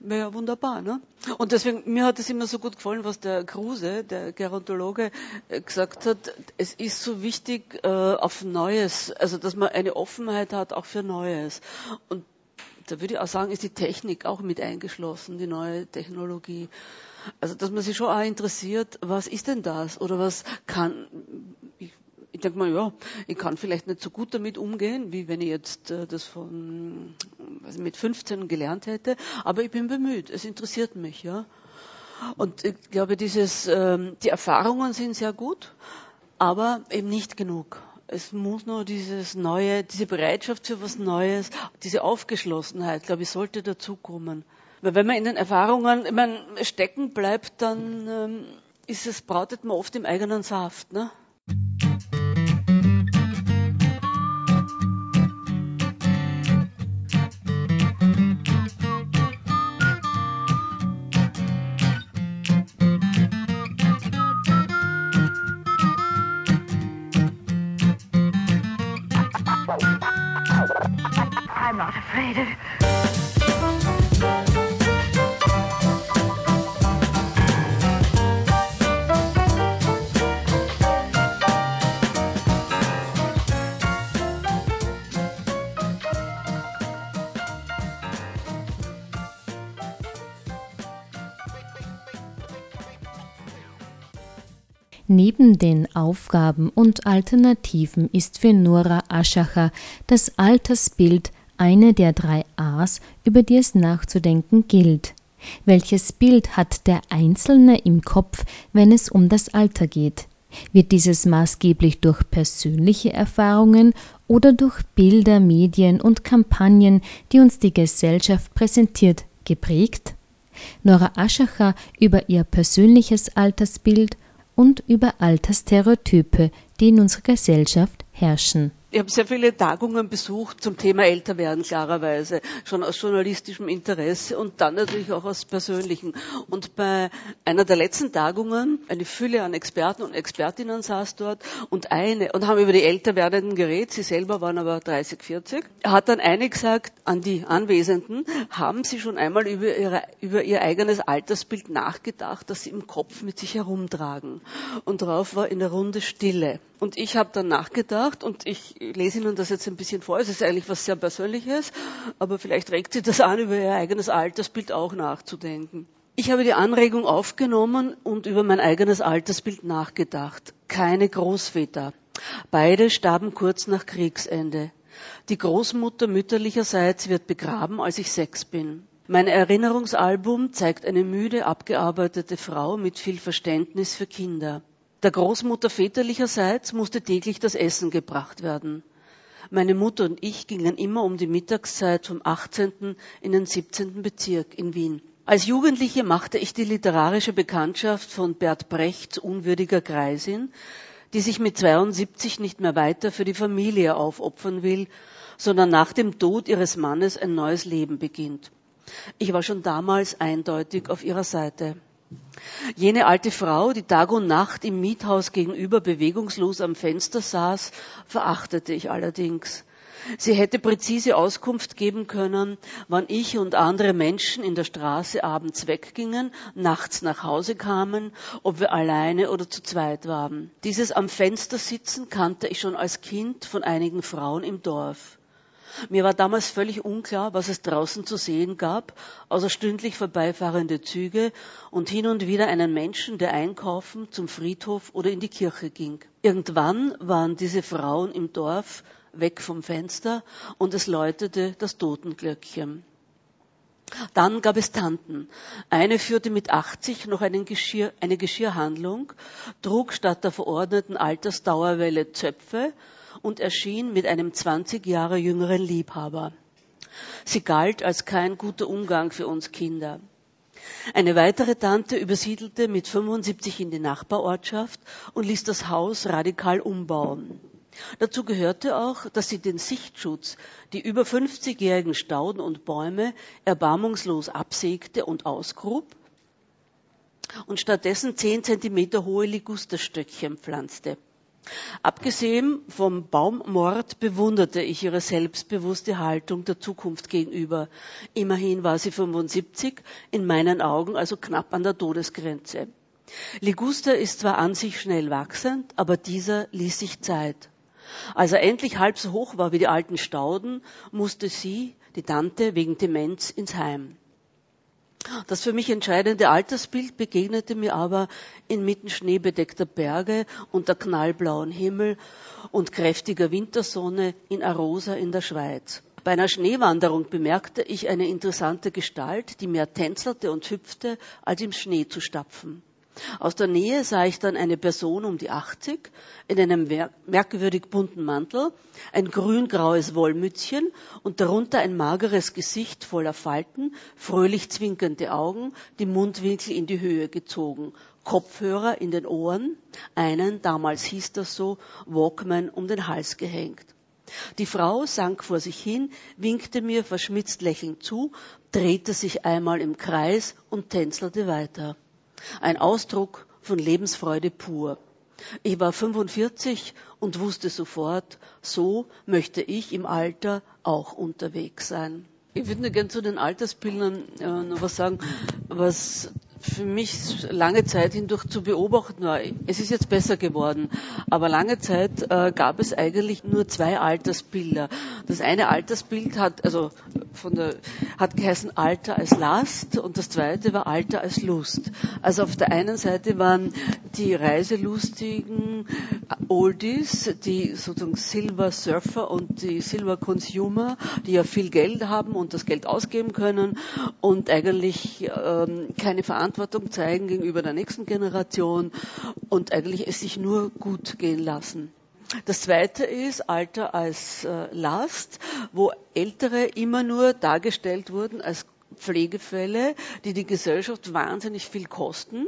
ja wunderbar. Ne? Und deswegen, mir hat es immer so gut gefallen, was der Kruse, der Gerontologe, äh, gesagt hat. Es ist so wichtig äh, auf Neues, also dass man eine Offenheit hat auch für Neues. Und da würde ich auch sagen, ist die Technik auch mit eingeschlossen, die neue Technologie. Also dass man sich schon auch interessiert, was ist denn das? Oder was kann, ich denke mal, ja, ich kann vielleicht nicht so gut damit umgehen, wie wenn ich jetzt äh, das von also mit 15 gelernt hätte, aber ich bin bemüht, es interessiert mich, ja. Und ich glaube, dieses, ähm, die Erfahrungen sind sehr gut, aber eben nicht genug. Es muss nur dieses Neue, diese Bereitschaft für was Neues, diese Aufgeschlossenheit, glaube ich, sollte dazukommen. Weil wenn man in den Erfahrungen ich meine, stecken bleibt, dann ähm, ist es, brautet man oft im eigenen Saft. Ne? Aufgaben und Alternativen ist für Nora Aschacher das Altersbild eine der drei A's, über die es nachzudenken gilt. Welches Bild hat der Einzelne im Kopf, wenn es um das Alter geht? Wird dieses maßgeblich durch persönliche Erfahrungen oder durch Bilder, Medien und Kampagnen, die uns die Gesellschaft präsentiert, geprägt? Nora Aschacher über ihr persönliches Altersbild und über Altersstereotype, die in unserer Gesellschaft herrschen. Ich habe sehr viele Tagungen besucht zum Thema Älterwerden, klarerweise, schon aus journalistischem Interesse und dann natürlich auch aus persönlichem. Und bei einer der letzten Tagungen, eine Fülle an Experten und Expertinnen saß dort und eine, und haben über die Älterwerdenden geredet, sie selber waren aber 30, 40, hat dann eine gesagt an die Anwesenden, haben sie schon einmal über, ihre, über ihr eigenes Altersbild nachgedacht, das sie im Kopf mit sich herumtragen. Und darauf war in der Runde Stille. Und ich habe dann nachgedacht und ich lese Ihnen das jetzt ein bisschen vor. Es ist eigentlich was sehr Persönliches, aber vielleicht regt Sie das an, über Ihr eigenes Altersbild auch nachzudenken. Ich habe die Anregung aufgenommen und über mein eigenes Altersbild nachgedacht. Keine Großväter. Beide starben kurz nach Kriegsende. Die Großmutter mütterlicherseits wird begraben, als ich sechs bin. Mein Erinnerungsalbum zeigt eine müde, abgearbeitete Frau mit viel Verständnis für Kinder. Der Großmutter väterlicherseits musste täglich das Essen gebracht werden. Meine Mutter und ich gingen immer um die Mittagszeit vom 18. in den 17. Bezirk in Wien. Als Jugendliche machte ich die literarische Bekanntschaft von Bert Brechts unwürdiger Greisin, die sich mit 72 nicht mehr weiter für die Familie aufopfern will, sondern nach dem Tod ihres Mannes ein neues Leben beginnt. Ich war schon damals eindeutig auf ihrer Seite. Jene alte Frau, die Tag und Nacht im Miethaus gegenüber bewegungslos am Fenster saß, verachtete ich allerdings. Sie hätte präzise Auskunft geben können, wann ich und andere Menschen in der Straße abends weggingen, nachts nach Hause kamen, ob wir alleine oder zu zweit waren. Dieses am Fenster sitzen kannte ich schon als Kind von einigen Frauen im Dorf. Mir war damals völlig unklar, was es draußen zu sehen gab, außer stündlich vorbeifahrende Züge und hin und wieder einen Menschen, der einkaufen, zum Friedhof oder in die Kirche ging. Irgendwann waren diese Frauen im Dorf weg vom Fenster und es läutete das Totenglöckchen. Dann gab es Tanten. Eine führte mit 80 noch Geschirr, eine Geschirrhandlung, trug statt der verordneten Altersdauerwelle Zöpfe und erschien mit einem 20 Jahre jüngeren Liebhaber. Sie galt als kein guter Umgang für uns Kinder. Eine weitere Tante übersiedelte mit 75 in die Nachbarortschaft und ließ das Haus radikal umbauen. Dazu gehörte auch, dass sie den Sichtschutz, die über 50-jährigen Stauden und Bäume erbarmungslos absägte und ausgrub und stattdessen 10 Zentimeter hohe Ligusterstöckchen pflanzte. Abgesehen vom Baummord bewunderte ich ihre selbstbewusste Haltung der Zukunft gegenüber. Immerhin war sie 75, in meinen Augen also knapp an der Todesgrenze. Liguster ist zwar an sich schnell wachsend, aber dieser ließ sich Zeit. Als er endlich halb so hoch war wie die alten Stauden, musste sie, die Tante, wegen Demenz ins Heim. Das für mich entscheidende Altersbild begegnete mir aber inmitten schneebedeckter Berge unter knallblauen Himmel und kräftiger Wintersonne in Arosa in der Schweiz. Bei einer Schneewanderung bemerkte ich eine interessante Gestalt, die mehr tänzelte und hüpfte, als im Schnee zu stapfen. Aus der Nähe sah ich dann eine Person um die 80 in einem merkwürdig bunten Mantel, ein grün-graues Wollmützchen und darunter ein mageres Gesicht voller Falten, fröhlich zwinkernde Augen, die Mundwinkel in die Höhe gezogen, Kopfhörer in den Ohren, einen, damals hieß das so, Walkman um den Hals gehängt. Die Frau sank vor sich hin, winkte mir verschmitzt lächelnd zu, drehte sich einmal im Kreis und tänzelte weiter. Ein Ausdruck von Lebensfreude pur. Ich war 45 und wusste sofort, so möchte ich im Alter auch unterwegs sein. Ich würde nur gerne zu den Altersbildern äh, noch was sagen, was für mich lange Zeit hindurch zu beobachten war. Es ist jetzt besser geworden, aber lange Zeit äh, gab es eigentlich nur zwei Altersbilder. Das eine Altersbild hat, also von der, hat geheißen Alter als Last und das zweite war Alter als Lust. Also auf der einen Seite waren die reiselustigen Oldies, die sozusagen Silver Surfer und die Silver Consumer, die ja viel Geld haben und das Geld ausgeben können und eigentlich ähm, keine Verantwortung zeigen gegenüber der nächsten Generation und eigentlich es sich nur gut gehen lassen. Das zweite ist Alter als äh, Last, wo Ältere immer nur dargestellt wurden als Pflegefälle, die die Gesellschaft wahnsinnig viel kosten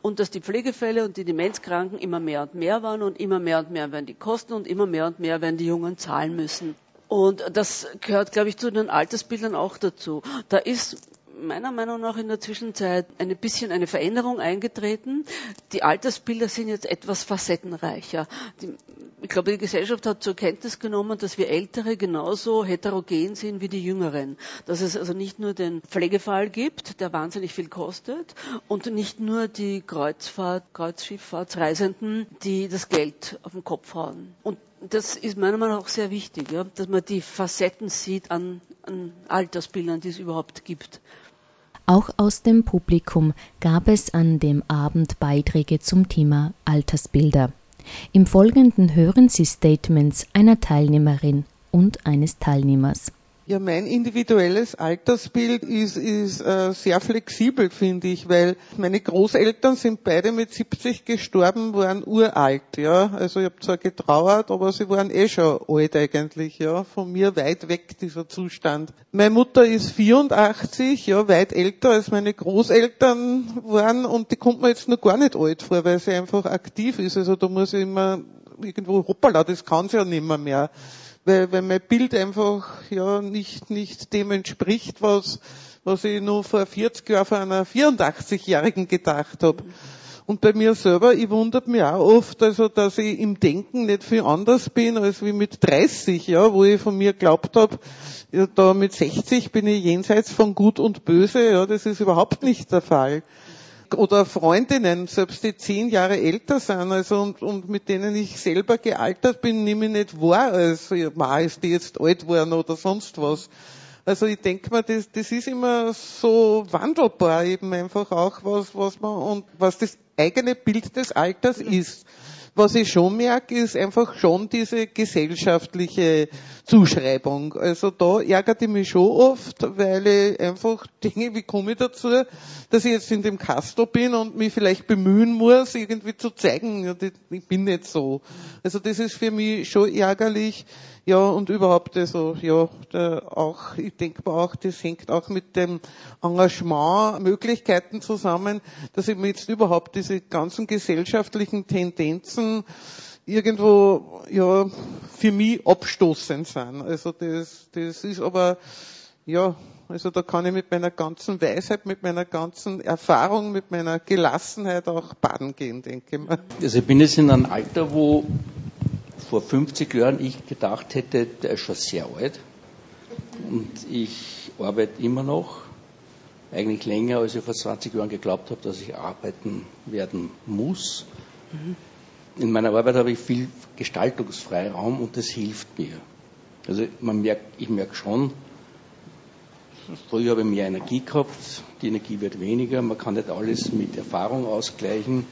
und dass die Pflegefälle und die Demenzkranken immer mehr und mehr waren und immer mehr und mehr werden die kosten und immer mehr und mehr werden die Jungen zahlen müssen. Und das gehört, glaube ich, zu den Altersbildern auch dazu. Da ist meiner Meinung nach in der Zwischenzeit ein bisschen eine Veränderung eingetreten. Die Altersbilder sind jetzt etwas facettenreicher. Die, ich glaube, die Gesellschaft hat zur Kenntnis genommen, dass wir Ältere genauso heterogen sind wie die Jüngeren. Dass es also nicht nur den Pflegefall gibt, der wahnsinnig viel kostet, und nicht nur die Kreuzfahrt, Kreuzschifffahrtsreisenden, die das Geld auf den Kopf hauen. Und das ist meiner Meinung nach auch sehr wichtig, ja, dass man die Facetten sieht an, an Altersbildern, die es überhaupt gibt. Auch aus dem Publikum gab es an dem Abend Beiträge zum Thema Altersbilder. Im Folgenden hören Sie Statements einer Teilnehmerin und eines Teilnehmers. Ja, mein individuelles Altersbild ist, ist äh, sehr flexibel, finde ich, weil meine Großeltern sind beide mit 70 gestorben, waren uralt, ja. Also ich habe zwar getrauert, aber sie waren eh schon alt eigentlich, ja. Von mir weit weg dieser Zustand. Meine Mutter ist 84, ja, weit älter als meine Großeltern waren und die kommt mir jetzt noch gar nicht alt vor, weil sie einfach aktiv ist. Also da muss ich immer irgendwo, hoppala, das kann sie ja nimmer mehr weil, weil mein Bild einfach ja nicht, nicht dem entspricht, was, was ich nur vor 40 Jahren von einer 84-Jährigen gedacht habe. Und bei mir selber, ich wundert mich auch oft, also, dass ich im Denken nicht viel anders bin als wie mit 30, ja, wo ich von mir glaubt habe, ja, da mit 60 bin ich jenseits von Gut und Böse, ja, das ist überhaupt nicht der Fall oder Freundinnen, selbst die zehn Jahre älter sind, also und, und mit denen ich selber gealtert bin, nehme ich nicht wahr, als ma, ist die jetzt alt worden oder sonst was. Also ich denke mal, das, das ist immer so wandelbar eben einfach auch, was, was man und was das eigene Bild des Alters ist. Was ich schon merke, ist einfach schon diese gesellschaftliche Zuschreibung. Also da ärgert ich mich schon oft, weil ich einfach denke, wie komme ich dazu, dass ich jetzt in dem Castor bin und mich vielleicht bemühen muss, irgendwie zu zeigen, ich bin nicht so. Also das ist für mich schon ärgerlich. Ja, und überhaupt, also, ja, auch, ich denke mal auch, das hängt auch mit dem Engagement, Möglichkeiten zusammen, dass ich mir jetzt überhaupt diese ganzen gesellschaftlichen Tendenzen irgendwo ja für mich abstoßend sind. Also das, das ist aber ja, also da kann ich mit meiner ganzen Weisheit, mit meiner ganzen Erfahrung, mit meiner Gelassenheit auch baden gehen, denke ich mal. Also ich bin jetzt in einem Alter, wo vor 50 Jahren ich gedacht hätte, der ist schon sehr alt. Und ich arbeite immer noch, eigentlich länger, als ich vor 20 Jahren geglaubt habe, dass ich arbeiten werden muss. In meiner Arbeit habe ich viel Gestaltungsfreiraum und das hilft mir. Also man merkt, ich merke schon, Früher habe ich mehr Energie gehabt, die Energie wird weniger, man kann nicht alles mit Erfahrung ausgleichen.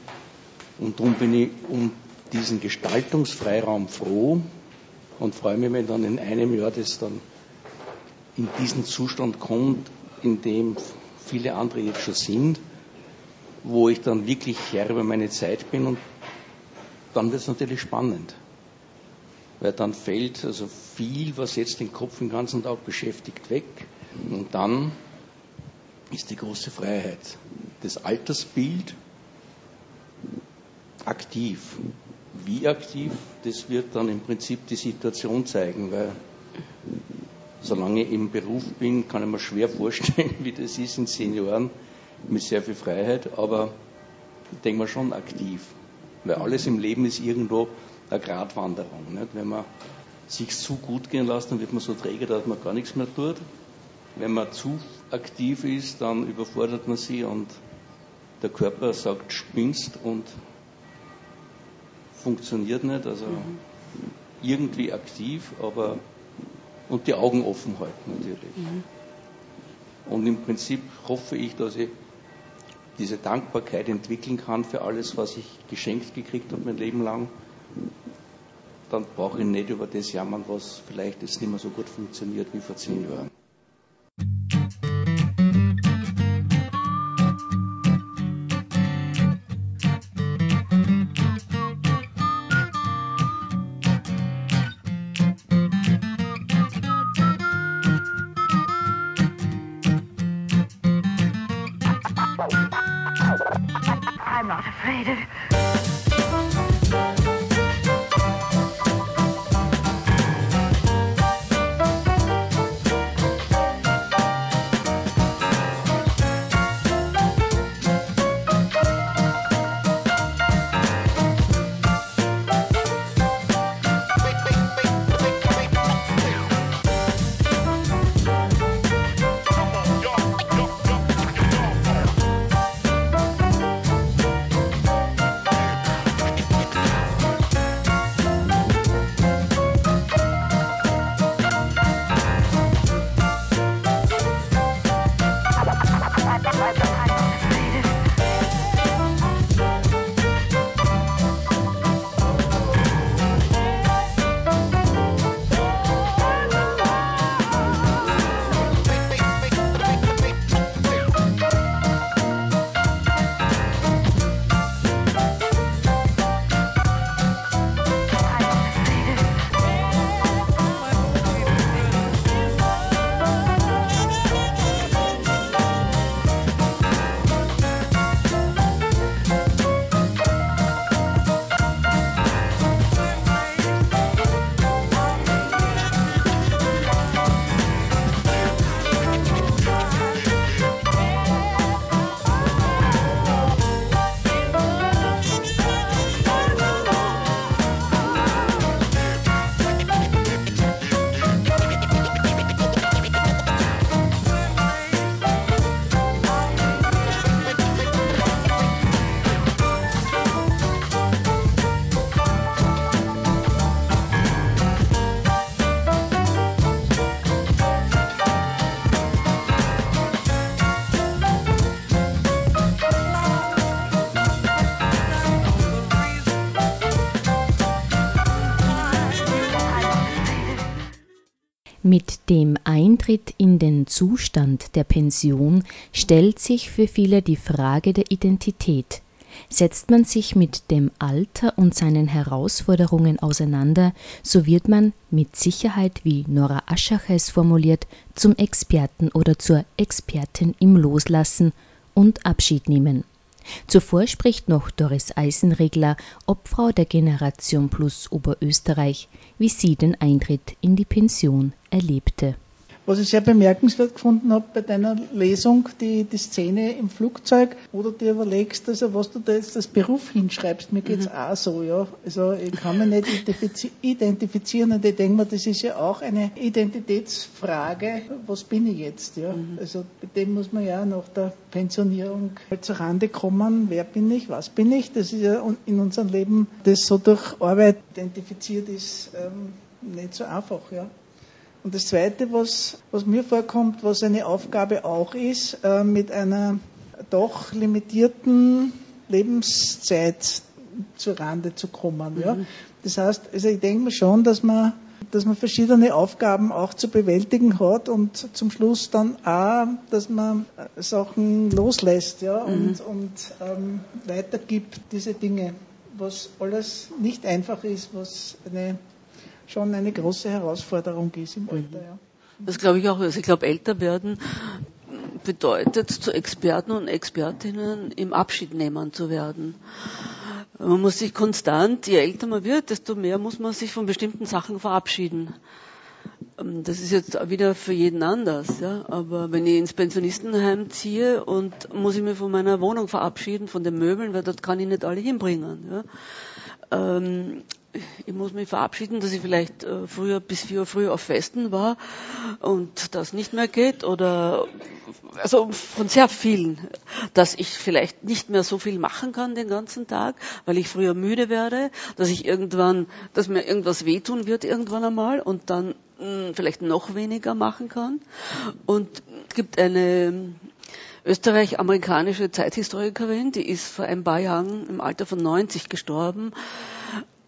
Und darum bin ich um diesen Gestaltungsfreiraum froh und freue mich, wenn dann in einem Jahr das dann in diesen Zustand kommt, in dem viele andere jetzt schon sind, wo ich dann wirklich Herr über meine Zeit bin und dann wird es natürlich spannend. Weil dann fällt also viel, was jetzt den Kopf den ganzen Tag beschäftigt, weg. Und dann ist die große Freiheit. Das Altersbild aktiv. Wie aktiv, das wird dann im Prinzip die Situation zeigen, weil solange ich im Beruf bin, kann ich mir schwer vorstellen, wie das ist in zehn Jahren mit sehr viel Freiheit, aber ich denke mal schon aktiv. Weil alles im Leben ist irgendwo eine Gratwanderung. Nicht? Wenn man sich zu gut gehen lässt, dann wird man so träge, dass man gar nichts mehr tut. Wenn man zu aktiv ist, dann überfordert man sie und der Körper sagt, spinnst und funktioniert nicht. Also mhm. irgendwie aktiv, aber und die Augen offen halten natürlich. Mhm. Und im Prinzip hoffe ich, dass ich diese Dankbarkeit entwickeln kann für alles, was ich geschenkt gekriegt habe mein Leben lang. Dann brauche ich nicht über das jammern, was vielleicht jetzt nicht mehr so gut funktioniert wie vor zehn Jahren. I'm not afraid of... Mit dem Eintritt in den Zustand der Pension stellt sich für viele die Frage der Identität. Setzt man sich mit dem Alter und seinen Herausforderungen auseinander, so wird man mit Sicherheit, wie Nora Aschacher es formuliert, zum Experten oder zur Expertin im Loslassen und Abschied nehmen. Zuvor spricht noch Doris Eisenregler, Obfrau der Generation Plus Oberösterreich, wie sie den Eintritt in die Pension erlebte. Was ich sehr bemerkenswert gefunden habe bei deiner Lesung, die, die Szene im Flugzeug, wo du dir überlegst, also was du da jetzt als Beruf hinschreibst. Mir geht's mhm. auch so, ja. Also ich kann mich nicht identifizieren und ich denke mir, das ist ja auch eine Identitätsfrage. Was bin ich jetzt, ja? Mhm. Also mit dem muss man ja nach der Pensionierung halt zur Rande kommen. Wer bin ich? Was bin ich? Das ist ja in unserem Leben, das so durch Arbeit identifiziert ist, ähm, nicht so einfach, ja. Und das Zweite, was, was mir vorkommt, was eine Aufgabe auch ist, äh, mit einer doch limitierten Lebenszeit zur Rande zu kommen. Mhm. Ja. Das heißt, also ich denke mir schon, dass man, dass man verschiedene Aufgaben auch zu bewältigen hat und zum Schluss dann auch, dass man äh, Sachen loslässt ja, mhm. und, und ähm, weitergibt diese Dinge, was alles nicht einfach ist, was eine schon eine große Herausforderung ist im Alter. Ja. Das glaube ich auch. Also ich glaube, älter werden bedeutet, zu Experten und Expertinnen im Abschied nehmen zu werden. Man muss sich konstant, je älter man wird, desto mehr muss man sich von bestimmten Sachen verabschieden. Ähm, das ist jetzt wieder für jeden anders, ja. Aber wenn ich ins Pensionistenheim ziehe und muss ich mich von meiner Wohnung verabschieden, von den Möbeln, weil dort kann ich nicht alle hinbringen, ja. Ich muss mich verabschieden, dass ich vielleicht äh, früher bis vier Uhr früh auf Festen war und das nicht mehr geht oder also von sehr vielen, dass ich vielleicht nicht mehr so viel machen kann den ganzen Tag, weil ich früher müde werde, dass ich irgendwann, dass mir irgendwas wehtun wird irgendwann einmal und dann hm, vielleicht noch weniger machen kann. Und es gibt eine österreich-amerikanische Zeithistorikerin, die ist vor ein paar Jahren im Alter von 90 gestorben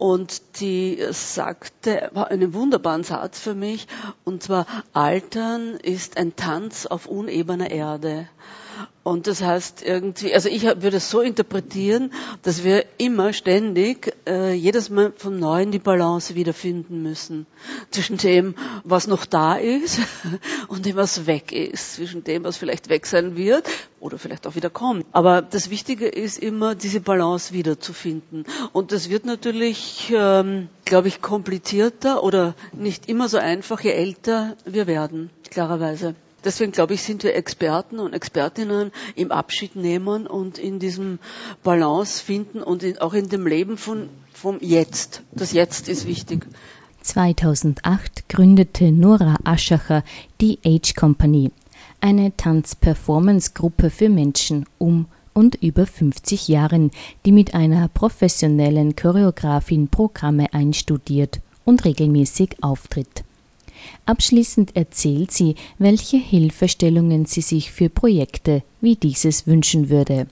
und die sagte, einen wunderbaren Satz für mich, und zwar, Altern ist ein Tanz auf unebener Erde. Und das heißt irgendwie, also ich würde es so interpretieren, dass wir immer ständig, äh, jedes Mal vom Neuen die Balance wiederfinden müssen. Zwischen dem, was noch da ist und dem, was weg ist. Zwischen dem, was vielleicht weg sein wird oder vielleicht auch wieder kommt. Aber das Wichtige ist immer, diese Balance wiederzufinden. Und das wird natürlich, ähm, glaube ich, komplizierter oder nicht immer so einfach, je älter wir werden, klarerweise. Deswegen glaube ich, sind wir Experten und Expertinnen im Abschied nehmen und in diesem Balance finden und in, auch in dem Leben von, vom Jetzt. Das Jetzt ist wichtig. 2008 gründete Nora Aschacher die Age Company, eine Tanz-Performance-Gruppe für Menschen um und über 50 Jahren, die mit einer professionellen Choreografin Programme einstudiert und regelmäßig auftritt. Abschließend erzählt sie, welche Hilfestellungen sie sich für Projekte wie dieses wünschen würde.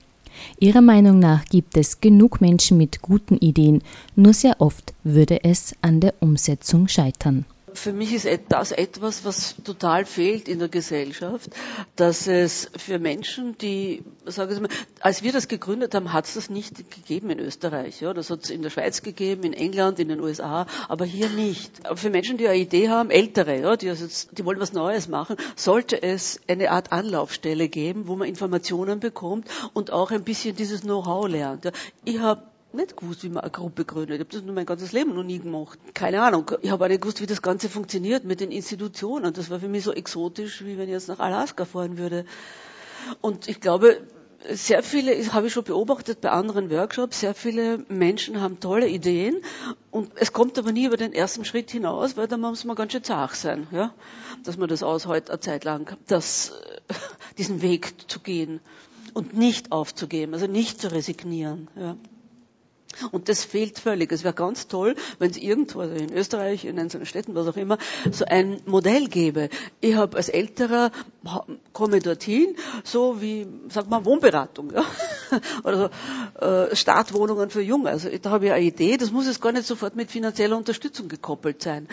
Ihrer Meinung nach gibt es genug Menschen mit guten Ideen, nur sehr oft würde es an der Umsetzung scheitern für mich ist das etwas, was total fehlt in der Gesellschaft, dass es für Menschen, die, sagen Sie mal, als wir das gegründet haben, hat es das nicht gegeben in Österreich. Ja? Das hat es in der Schweiz gegeben, in England, in den USA, aber hier nicht. Aber für Menschen, die eine Idee haben, ältere, ja, die, also jetzt, die wollen was Neues machen, sollte es eine Art Anlaufstelle geben, wo man Informationen bekommt und auch ein bisschen dieses Know-how lernt. Ja? Ich habe nicht gewusst, wie man eine Gruppe gründet. Ich habe das nur mein ganzes Leben noch nie gemacht. Keine Ahnung. Ich habe auch nicht gewusst, wie das Ganze funktioniert mit den Institutionen. Das war für mich so exotisch, wie wenn ich jetzt nach Alaska fahren würde. Und ich glaube, sehr viele, habe ich schon beobachtet bei anderen Workshops, sehr viele Menschen haben tolle Ideen und es kommt aber nie über den ersten Schritt hinaus, weil da muss man ganz schön zart sein, ja, dass man das aushält eine Zeit lang, das, diesen Weg zu gehen und nicht aufzugeben, also nicht zu resignieren. Ja. Und das fehlt völlig. Es wäre ganz toll, wenn es irgendwo, also in Österreich, in einzelnen Städten, was auch immer, so ein Modell gäbe. Ich habe als Älterer, komme dorthin, so wie, sag mal, Wohnberatung, ja? oder so, äh, Startwohnungen für Junge. Also da habe ich eine Idee, das muss jetzt gar nicht sofort mit finanzieller Unterstützung gekoppelt sein.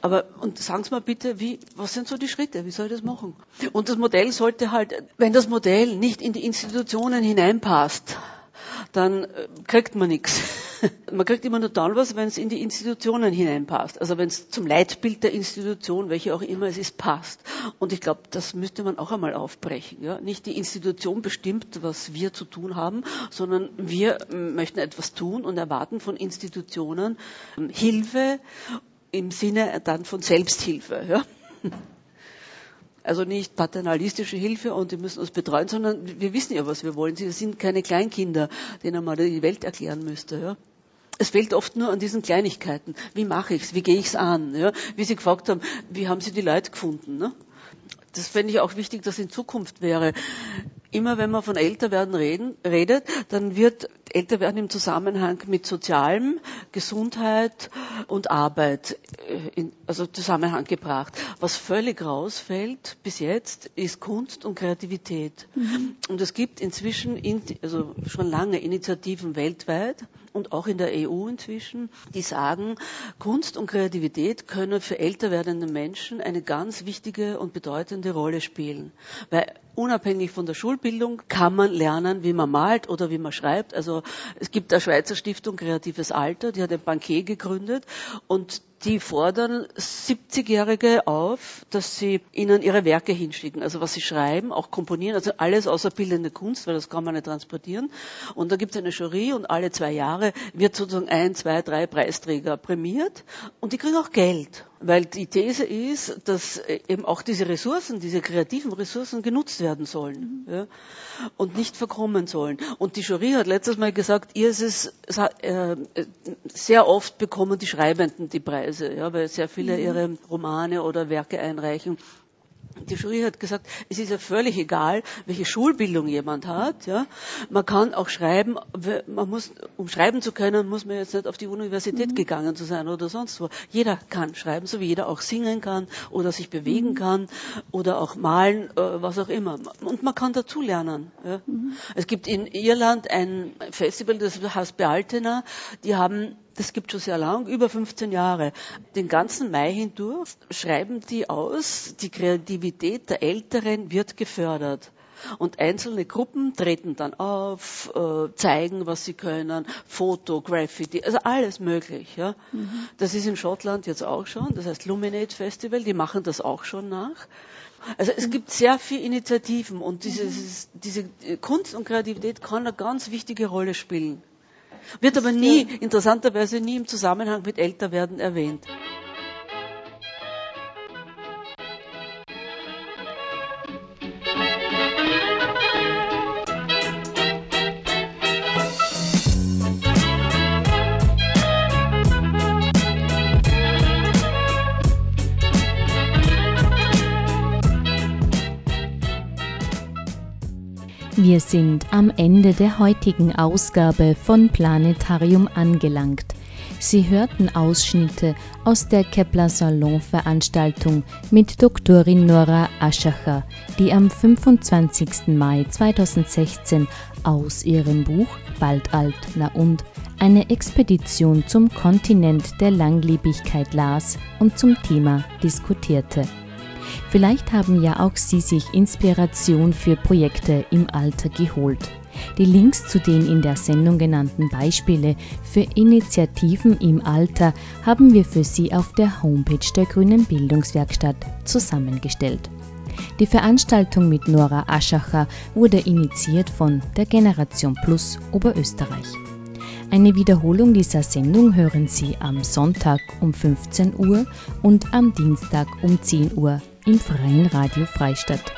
Aber, und sagen Sie mal bitte, wie, was sind so die Schritte? Wie soll ich das machen? Und das Modell sollte halt, wenn das Modell nicht in die Institutionen hineinpasst, dann äh, kriegt man nichts. Man kriegt immer nur dann was, wenn es in die Institutionen hineinpasst. Also wenn es zum Leitbild der Institution, welche auch immer es ist, passt. Und ich glaube, das müsste man auch einmal aufbrechen. Ja? Nicht die Institution bestimmt, was wir zu tun haben, sondern wir möchten etwas tun und erwarten von Institutionen ähm, Hilfe im Sinne dann von Selbsthilfe. Ja? Also nicht paternalistische Hilfe und die müssen uns betreuen, sondern wir wissen ja, was wir wollen. Sie sind keine Kleinkinder, denen man die Welt erklären müsste. Ja? Es fehlt oft nur an diesen Kleinigkeiten. Wie mache ich's? Wie gehe ich's an? Ja? Wie Sie gefragt haben, wie haben Sie die Leute gefunden? Ne? Das fände ich auch wichtig, dass in Zukunft wäre. Immer wenn man von Älterwerden reden, redet, dann wird Älterwerden im Zusammenhang mit Sozialem, Gesundheit und Arbeit äh, in, also Zusammenhang gebracht. Was völlig rausfällt bis jetzt, ist Kunst und Kreativität. Mhm. Und es gibt inzwischen, in, also schon lange Initiativen weltweit und auch in der EU inzwischen, die sagen, Kunst und Kreativität können für älter werdende Menschen eine ganz wichtige und bedeutende Rolle spielen. Weil unabhängig von der Schulbildung kann man lernen, wie man malt oder wie man schreibt. Also es gibt eine Schweizer Stiftung Kreatives Alter, die hat ein Bankier gegründet und die fordern 70-Jährige auf, dass sie ihnen ihre Werke hinschicken, also was sie schreiben, auch komponieren, also alles außer bildende Kunst, weil das kann man nicht transportieren. Und da gibt es eine Jury und alle zwei Jahre wird sozusagen ein, zwei, drei Preisträger prämiert und die kriegen auch Geld. Weil die These ist, dass eben auch diese Ressourcen, diese kreativen Ressourcen genutzt werden sollen ja, und nicht verkommen sollen. Und die Jury hat letztes Mal gesagt, ihr ist es, äh, sehr oft bekommen die Schreibenden die Preise. Ja, weil sehr viele mhm. ihre Romane oder Werke einreichen. Die Jury hat gesagt, es ist ja völlig egal, welche Schulbildung jemand hat. Ja. Man kann auch schreiben, man muss, um schreiben zu können, muss man jetzt nicht auf die Universität mhm. gegangen zu sein oder sonst wo. Jeder kann schreiben, so wie jeder auch singen kann oder sich bewegen mhm. kann oder auch malen, äh, was auch immer. Und man kann dazu lernen. Ja. Mhm. Es gibt in Irland ein Festival, das heißt Bealtena, die haben das gibt schon sehr lang, über 15 Jahre. Den ganzen Mai hindurch schreiben die aus, die Kreativität der Älteren wird gefördert. Und einzelne Gruppen treten dann auf, äh, zeigen, was sie können, Foto, Graffiti, also alles möglich. Ja. Mhm. Das ist in Schottland jetzt auch schon, das heißt Luminate Festival, die machen das auch schon nach. Also es gibt sehr viele Initiativen und dieses, diese Kunst und Kreativität kann eine ganz wichtige Rolle spielen. Wird aber nie, interessanterweise nie im Zusammenhang mit Älterwerden erwähnt. Wir sind am Ende der heutigen Ausgabe von Planetarium angelangt. Sie hörten Ausschnitte aus der Kepler Salon Veranstaltung mit Doktorin Nora Aschacher, die am 25. Mai 2016 aus ihrem Buch Bald alt, na und eine Expedition zum Kontinent der Langlebigkeit las und zum Thema diskutierte. Vielleicht haben ja auch Sie sich Inspiration für Projekte im Alter geholt. Die Links zu den in der Sendung genannten Beispiele für Initiativen im Alter haben wir für Sie auf der Homepage der Grünen Bildungswerkstatt zusammengestellt. Die Veranstaltung mit Nora Aschacher wurde initiiert von der Generation Plus Oberösterreich. Eine Wiederholung dieser Sendung hören Sie am Sonntag um 15 Uhr und am Dienstag um 10 Uhr im Freien Radio Freistadt.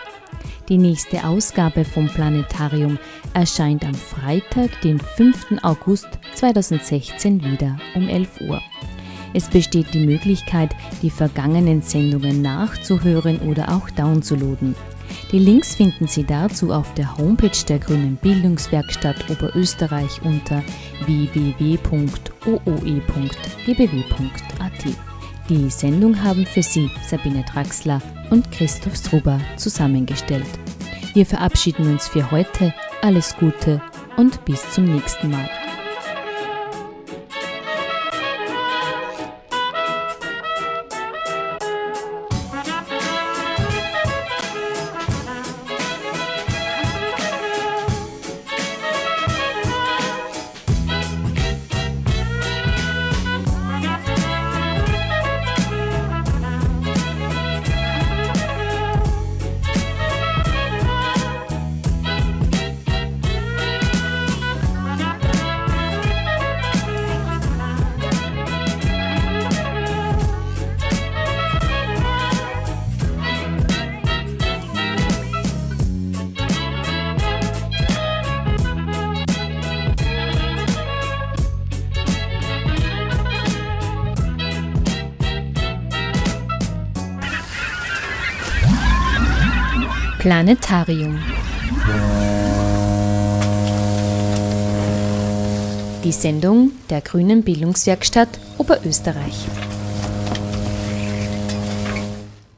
Die nächste Ausgabe vom Planetarium erscheint am Freitag, den 5. August 2016 wieder um 11 Uhr. Es besteht die Möglichkeit, die vergangenen Sendungen nachzuhören oder auch downzuladen. Die Links finden Sie dazu auf der Homepage der Grünen Bildungswerkstatt Oberösterreich unter www.ooe.gbw.at. Die Sendung haben für Sie Sabine Draxler und Christoph Struber zusammengestellt. Wir verabschieden uns für heute. Alles Gute und bis zum nächsten Mal. Planetarium. Die Sendung der Grünen Bildungswerkstatt Oberösterreich.